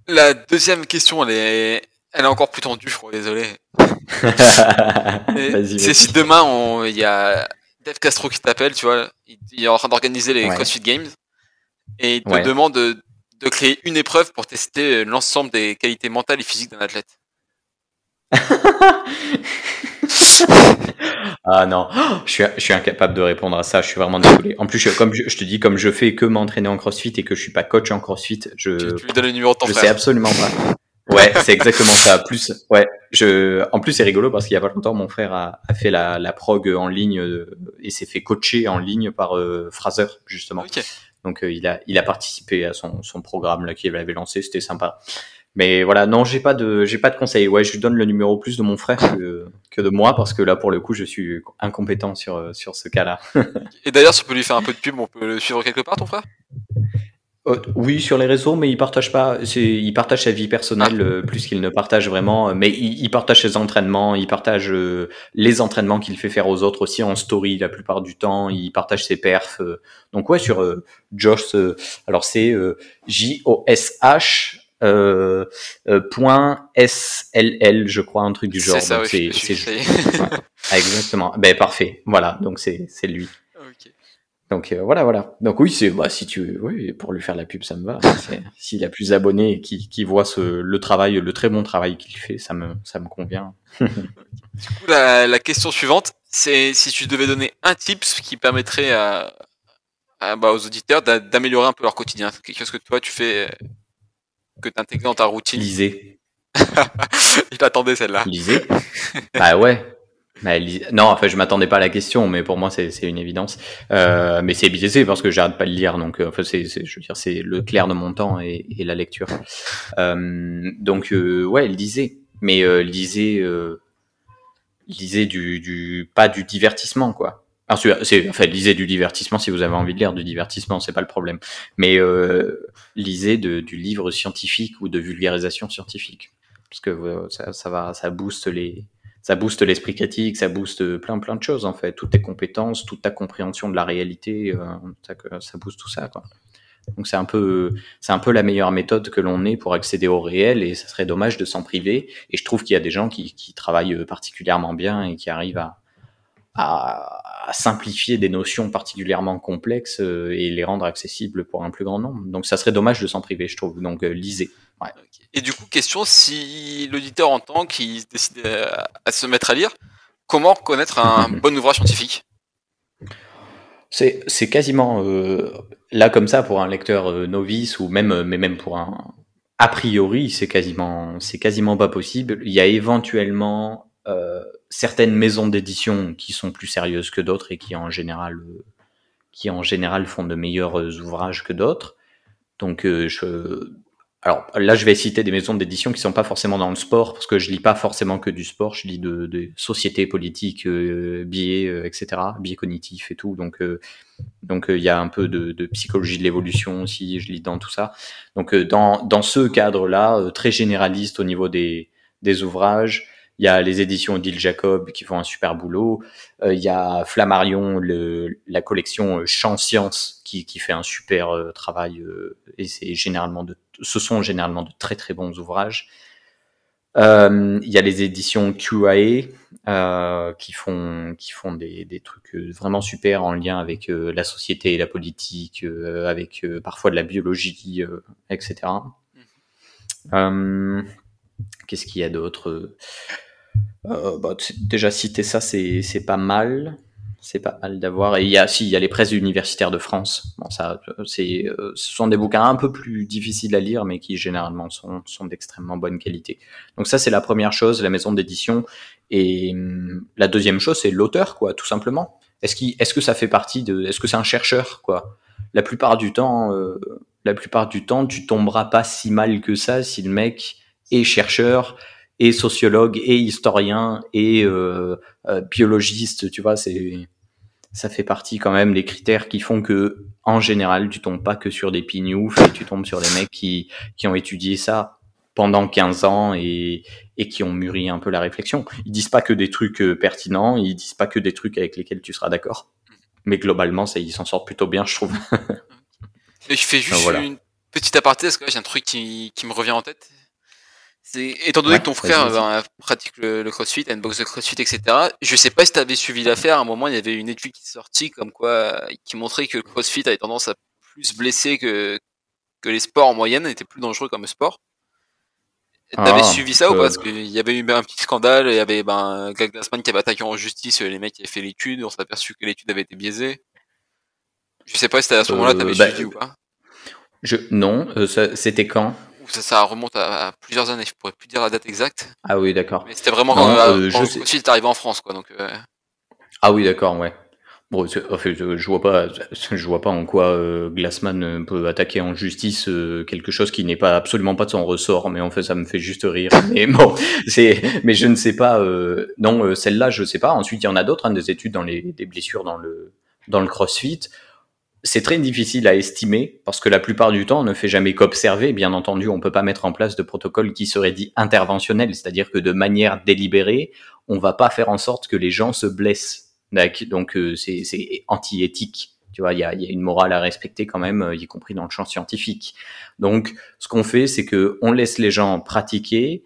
La deuxième question, elle est, elle est encore plus tendue, je crois. Désolé. c'est si demain il y a Dave Castro qui t'appelle, tu vois, il, est en train d'organiser les CrossFit Games et il te demande de, de, créer une épreuve pour tester l'ensemble des qualités mentales et physiques d'un athlète. ah non, je suis, je suis incapable de répondre à ça. Je suis vraiment désolé. En plus, je, comme je, te dis, comme je fais que m'entraîner en CrossFit et que je suis pas coach en CrossFit, je, tu, lui donnes le numéro de ton je sais absolument pas. Ouais, c'est exactement ça. Plus, ouais, je, en plus c'est rigolo parce qu'il y a pas longtemps, mon frère a, a fait la, la prog en ligne euh, et s'est fait coacher en ligne par euh, Fraser justement. Donc euh, il a, il a participé à son, son programme là qu'il avait lancé, c'était sympa. Mais voilà, non, j'ai pas de, j'ai pas de conseils. Ouais, je lui donne le numéro plus de mon frère que, que de moi parce que là, pour le coup, je suis incompétent sur sur ce cas-là. et d'ailleurs, si on peut lui faire un peu de pub, on peut le suivre quelque part, ton frère? Euh, oui, sur les réseaux, mais il partage pas. Il partage sa vie personnelle ah. euh, plus qu'il ne partage vraiment. Euh, mais il, il, partage ses entraînements, il partage les entraînements qu'il fait faire aux autres aussi en story la plupart du temps. Il partage ses perfs. donc ouais, sur Josh. alors c'est J O S H point S L L, je crois, un truc du genre. C'est ça, c'est, exactement. Ben parfait. Voilà, donc c'est c'est lui. Donc euh, voilà, voilà. Donc oui, c'est bah, si tu oui, pour lui faire la pub, ça me va. S'il a plus d'abonnés et qui, qui voit ce, le travail, le très bon travail qu'il fait, ça me ça me convient. du coup, la, la question suivante, c'est si tu devais donner un tips qui permettrait à, à bah, aux auditeurs d'améliorer un peu leur quotidien, quelque chose que toi tu fais, que tu intègres dans ta routine? Lisez. Il attendait celle-là. Lisez. bah ouais. Non, enfin, je m'attendais pas à la question, mais pour moi, c'est une évidence. Euh, mais c'est biaisé parce que j'arrête pas de lire, donc euh, enfin, c'est, je veux dire, c'est le clair de mon temps et, et la lecture. Euh, donc, euh, ouais, lisez, mais euh, lisez, euh, lisez du, du, pas du divertissement, quoi. c'est, enfin, lisez du divertissement si vous avez envie de lire du divertissement, c'est pas le problème. Mais lisez de, du livre scientifique ou de vulgarisation scientifique, parce que ça, ça va, ça booste les ça booste l'esprit critique, ça booste plein plein de choses en fait, toutes tes compétences, toute ta compréhension de la réalité, euh, ça, booste tout ça quoi. Donc c'est un peu c'est un peu la meilleure méthode que l'on ait pour accéder au réel et ça serait dommage de s'en priver. Et je trouve qu'il y a des gens qui, travaillent particulièrement bien et qui arrivent à, à, simplifier des notions particulièrement complexes euh, et les rendre accessibles pour un plus grand nombre. Donc ça serait dommage de s'en priver, je trouve. Donc euh, lisez. Ouais. Et du coup, question, si l'auditeur entend qu'il décide à, se mettre à lire, comment connaître un bon ouvrage scientifique? C'est quasiment euh, là comme ça pour un lecteur euh, novice ou même mais même pour un a priori c'est quasiment c'est quasiment pas possible. Il y a éventuellement euh, certaines maisons d'édition qui sont plus sérieuses que d'autres et qui en général qui en général font de meilleurs ouvrages que d'autres. Donc je alors là, je vais citer des maisons d'édition qui sont pas forcément dans le sport, parce que je lis pas forcément que du sport, je lis de, de sociétés politiques, euh, biais, euh, etc., biais cognitifs et tout. Donc, euh, donc il y a un peu de, de psychologie de l'évolution aussi, je lis dans tout ça. Donc, dans, dans ce cadre-là, très généraliste au niveau des, des ouvrages, il y a les éditions Odile Jacob qui font un super boulot. il y a Flammarion, le, la collection Champ Science qui, qui fait un super travail. et c'est généralement de ce sont généralement de très très bons ouvrages. Euh, il y a les éditions QAE euh, qui font qui font des, des, trucs vraiment super en lien avec euh, la société et la politique, euh, avec euh, parfois de la biologie, etc. Mm-hmm. Qu'est-ce qu'il y a d'autre? Bah, Déjà citer ça, c'est c'est pas mal c'est pas mal d'avoir. Et il y a, si, il y a les presses universitaires de France. Bon, ça, c'est, euh, ce sont des bouquins un peu plus difficiles à lire, mais qui généralement sont, sont d'extrêmement bonne qualité. Donc ça, c'est la première chose, la maison d'édition. Et hum, la deuxième chose, c'est l'auteur, quoi, tout simplement. Est-ce qu'il, est-ce que ça fait partie de, est-ce que c'est un chercheur, quoi? La plupart du temps, euh, la plupart du temps, tu tomberas pas si mal que ça si le mec est chercheur, et sociologue et historien et euh, euh, biologiste, tu vois, c'est ça fait partie quand même des critères qui font que, en général, tu tombes pas que sur des pignoufs, et tu tombes sur des mecs qui, qui ont étudié ça pendant 15 ans et, et qui ont mûri un peu la réflexion. Ils disent pas que des trucs euh, pertinents, ils disent pas que des trucs avec lesquels tu seras d'accord. Mais globalement, ça, ils s'en sortent plutôt bien, je trouve. et je fais juste une petite aparté, parce que j'ai un truc qui, qui me revient en tête. Étant donné que ton frère ben, pratique le, crossfit, a une boxe de crossfit, etc., je sais pas si tu avais suivi l'affaire. À un moment, il y avait une étude qui est sortie comme quoi, qui montrait que le crossfit avait tendance à plus blesser que, que les sports en moyenne, était plus dangereux comme sport. T'avais ah, suivi ça ou pas? Parce qu'il y avait eu un petit scandale, il y avait ben, Greg Glassman qui avait attaqué en justice les mecs qui avaient fait l'étude, on s'est aperçu que l'étude avait été biaisée. Je sais pas si à ce moment-là t'avais euh, suivi ou pas. Je, non, euh, c'était quand? Ça, ça remonte à, plusieurs années, je pourrais plus dire la date exacte. Ah oui, d'accord. Mais c'était vraiment quand, euh, quand je le est arrivé en France, quoi. Donc, euh... Ah oui, d'accord, ouais. Bon, en fait, je vois pas, je vois pas en quoi euh, Glassman peut attaquer en justice euh, quelque chose qui n'est pas absolument pas de son ressort, mais en fait, ça me fait juste rire. mais bon, c'est, mais je ne sais pas. Euh, non, celle-là, je sais pas. Ensuite, il y en a d'autres, hein, des études dans les des blessures dans le dans le CrossFit c'est très difficile à estimer parce que la plupart du temps, on ne fait jamais qu'observer. Bien entendu, on peut pas mettre en place de protocole qui serait dit interventionnel, c'est-à-dire que de manière délibérée, on va pas faire en sorte que les gens se blessent. Donc euh, c'est anti-éthique. Tu vois, il y a, y a, une morale à respecter quand même, euh, y compris dans le champ scientifique. Donc, ce qu'on fait, c'est que on laisse les gens pratiquer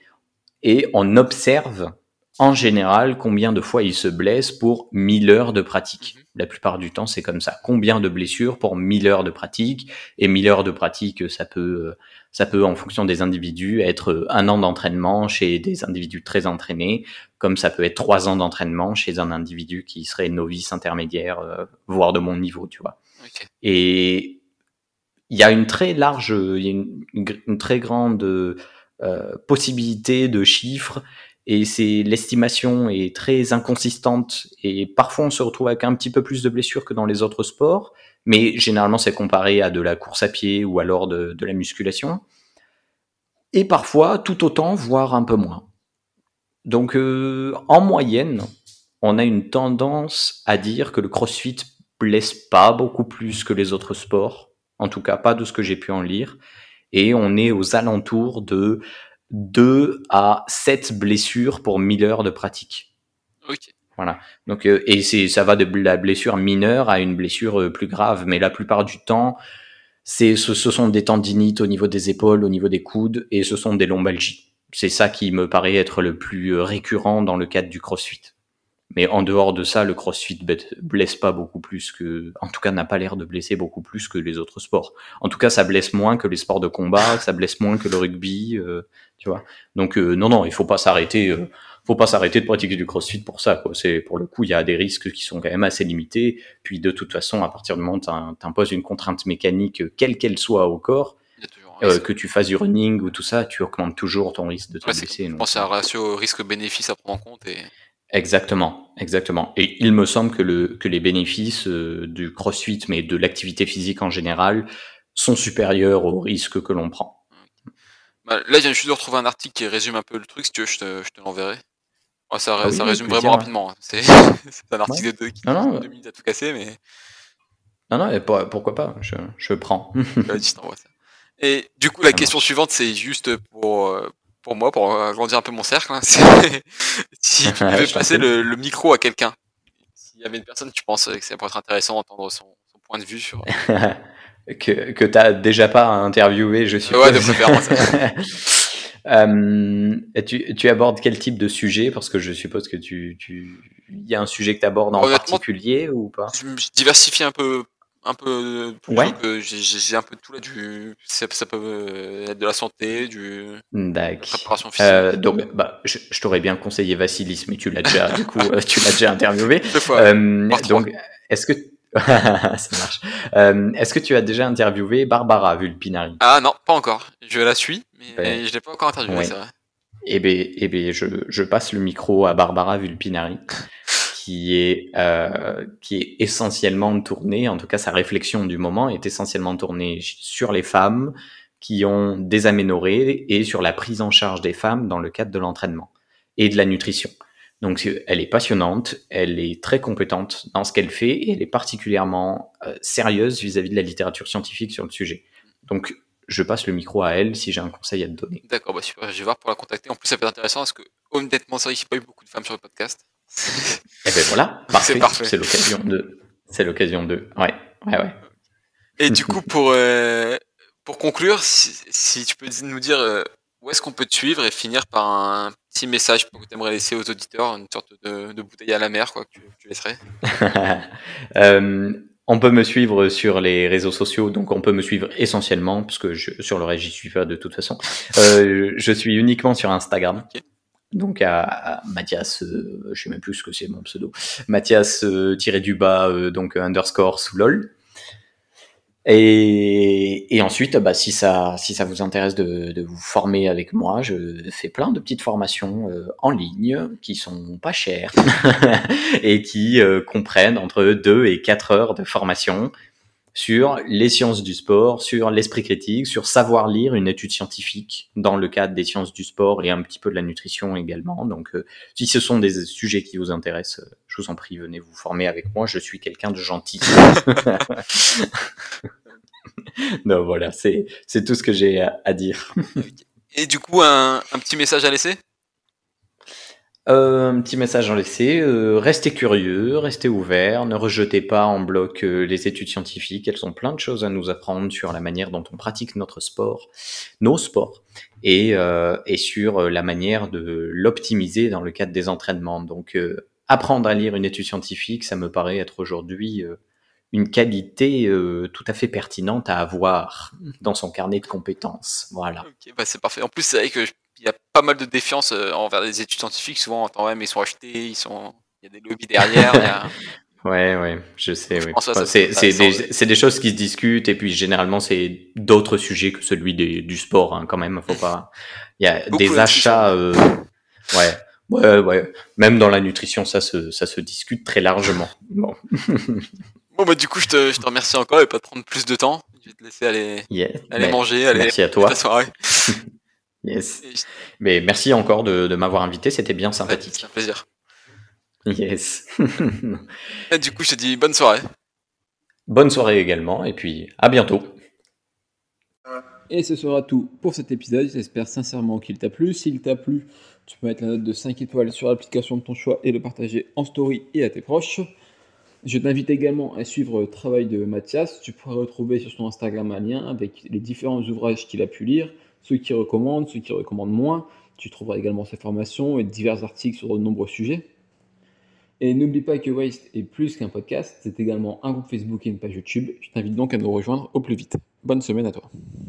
et on observe en général combien de fois ils se blessent pour 1000 heures de pratique? Mhm. La plupart du temps, c'est comme ça. Combien de blessures pour 1000 heures de pratique? Et 1000 heures de pratique, ça peut, ça peut, en fonction des individus, être un an d'entraînement chez des individus très entraînés, comme ça peut être trois ans d'entraînement chez un individu qui serait novice intermédiaire, euh, voire de mon niveau, tu vois. Et il y a une très large, une, très grande euh, possibilité de chiffres et c'est l'estimation est très inconsistante et parfois on se retrouve avec un petit peu plus de blessures que dans les autres sports, mais généralement c'est comparé à de la course à pied ou alors de, de la musculation. Et parfois tout autant, voire un peu moins. Donc euh, en moyenne, on a une tendance à dire que le crossfit blesse pas beaucoup plus que les autres sports, en tout cas pas de ce que j'ai pu en lire, et on est aux alentours de 2 à 7 blessures pour 1000 heures de pratique. Ok. Voilà. Donc, euh, et c'est, ça va de la blessure mineure à une blessure euh, plus grave. Mais la plupart du temps, c'est, ce, ce, sont des tendinites au niveau des épaules, au niveau des coudes, et ce sont des lombalgies. C'est ça qui me paraît être le plus euh, récurrent dans le cadre du crossfit. Mais en dehors de ça, le crossfit blesse pas beaucoup plus que, en tout cas, n'a pas l'air de blesser beaucoup plus que les autres sports. En tout cas, ça blesse moins que les sports de combat, ça blesse moins que le rugby, euh, tu vois. Donc euh, non, non, il faut pas s'arrêter, euh, faut pas s'arrêter de pratiquer du crossfit pour ça. C'est pour le coup, il y a des risques qui sont quand même assez limités. Puis de toute façon, à partir du moment où t'imposes une contrainte mécanique, quelle qu'elle soit au corps, que tu fasses du running ou tout ça, tu augmentes toujours ton risque de te blesser. Je pense c'est un ratio risque-bénéfice à prendre en compte et Exactement, exactement. Et il me semble que, le, que les bénéfices euh, du crossfit, mais de l'activité physique en général, sont supérieurs aux risques que l'on prend. Bah, là, je viens juste de retrouver un article qui résume un peu le truc. Si tu veux, je te, je te l'enverrai. Ça, Ah oui, ça avec résume vraiment rapidement. hein. C'est un article de deux, qui Non, non, deux minutes à tout casser, mais Non, non, et pour- pourquoi pas, je, je prends. Et du coup, la question suivante, c'est juste pour, euh, pour moi, pour agrandir un peu mon cercle. hein. Si tu devais passer le, le micro à quelqu'un, s'il y avait une personne, tu penses que ça pourrait être intéressant d'entendre son, son point de vue sur. que que t'as déjà pas interviewé, je suis. Ouais, de préférence. Euh, tu, tu abordes quel type de sujet? Parce que je suppose que tu, tu, il y a un sujet que tu abordes en particulier ou pas? je, je diversifie un peu un peu plus Ouais. que j'ai un peu de tout là du ça, ça peut euh, être de la santé du de la D'accord. préparation physique Euh, donc, bah, je, je t'aurais bien conseillé Vassilis, mais tu l'as déjà, du coup, euh, tu l'as déjà interviewé. deux fois Euh, donc, est-ce que ça marche Euh, Est-ce que tu as déjà interviewé Barbara Vulpinari? Ah non pas encore je la suis mais Ouais. je l'ai pas encore interviewé Ouais. c'est vrai Eh bien, eh ben, je, je passe le micro à Barbara Vulpinari, qui est, euh, qui est essentiellement tournée, en tout cas sa réflexion du moment est essentiellement tournée sur les femmes qui ont des aménorrhées et sur la prise en charge des femmes dans le cadre de l'entraînement et de la nutrition. Donc elle est passionnante, elle est très compétente dans ce qu'elle fait et elle est particulièrement euh, sérieuse vis-à-vis de la littérature scientifique sur le sujet. Donc je passe le micro à elle si j'ai un conseil à te donner. d'accord bah super je vais voir pour la contacter en plus ça peut être intéressant parce que honnêtement c'est vrai qu'il n'y a pas eu beaucoup de femmes sur le podcast Eh ben voilà, parfait. C'est l'occasion de. C'est l'occasion de. Ouais, ouais, ouais. et du coup pour euh, pour conclure si, si tu peux nous dire euh, où est-ce qu'on peut te suivre et finir par un petit message que tu aimerais laisser aux auditeurs une sorte de, de bouteille à la mer quoi que tu, tu laisserais? Euh, on peut me suivre sur les réseaux sociaux, donc on peut me suivre essentiellement, parce que je, sur le reste, j'y suis pas de toute façon. Je suis uniquement sur Instagram. Ok. Donc à, Mathias, euh, je sais même plus ce que c'est mon pseudo, Mathias euh, tiré du bas, euh, donc underscore sous lol. Et, ensuite, bah, si ça, vous intéresse de, de vous former avec moi, je fais plein de petites formations euh, en ligne qui sont pas chères et qui comprennent entre 2 et 4 heures de formation sur les sciences du sport, sur l'esprit critique, sur savoir lire une étude scientifique dans le cadre des sciences du sport et un petit peu de la nutrition également. Donc, euh, si ce sont des sujets qui vous intéressent, je vous en prie, venez vous former avec moi. Je suis quelqu'un de gentil. non, voilà, c'est tout ce que j'ai à, dire. Et du coup, un petit message à laisser? Euh, un petit message en laissé, euh, restez curieux, restez ouverts, ne rejetez pas en bloc euh, les études scientifiques, elles ont plein de choses à nous apprendre sur la manière dont on pratique notre sport, nos sports, et, sur la manière de l'optimiser dans le cadre des entraînements. Donc apprendre à lire une étude scientifique, ça me paraît être aujourd'hui une qualité tout à fait pertinente à avoir dans son carnet de compétences. Voilà. Ok, bah c'est parfait. En plus, c'est vrai que il y a pas mal de défiance euh, envers les études scientifiques. Souvent, on entend ouais, mais ils sont achetés, ils sont, il y a des lobbies derrière. il y a- Ouais, ouais, je sais, oui. Enfin, c'est des, c'est des choses qui se discutent et puis généralement c'est d'autres sujets que celui des- du sport hein, quand même. Faut pas. Il y a Beaucoup des de achats. euh, ouais, ouais, ouais. Même dans la nutrition, ça se ça se discute très largement. Bon, Bon, bah, du coup, je te, je te remercie encore et pas te prendre plus de temps. Je vais te laisser aller, yeah. aller Mais manger, aller merci à ta toi. soirée. Yes. Mais merci encore de, de m'avoir invité. C'était bien C'est sympathique. un plaisir. Yes. Et du coup, je te dis bonne soirée. Bonne soirée également et puis à bientôt. Et ce sera tout pour cet épisode. J'espère sincèrement qu'il t'a plu. S'il t'a plu, tu peux mettre la note de 5 étoiles sur l'application de ton choix et le partager en story et à tes proches. Je t'invite également à suivre le travail de Mathias. Tu pourras retrouver sur son Instagram un lien avec les différents ouvrages qu'il a pu lire, ceux qu'il recommande, ceux qu'il recommande moins. Tu trouveras également ses formations et divers articles sur de nombreux sujets. Et n'oublie pas que Waste est plus qu'un podcast, c'est également un groupe Facebook et une page YouTube. Je t'invite donc à nous rejoindre au plus vite. Bonne semaine à toi.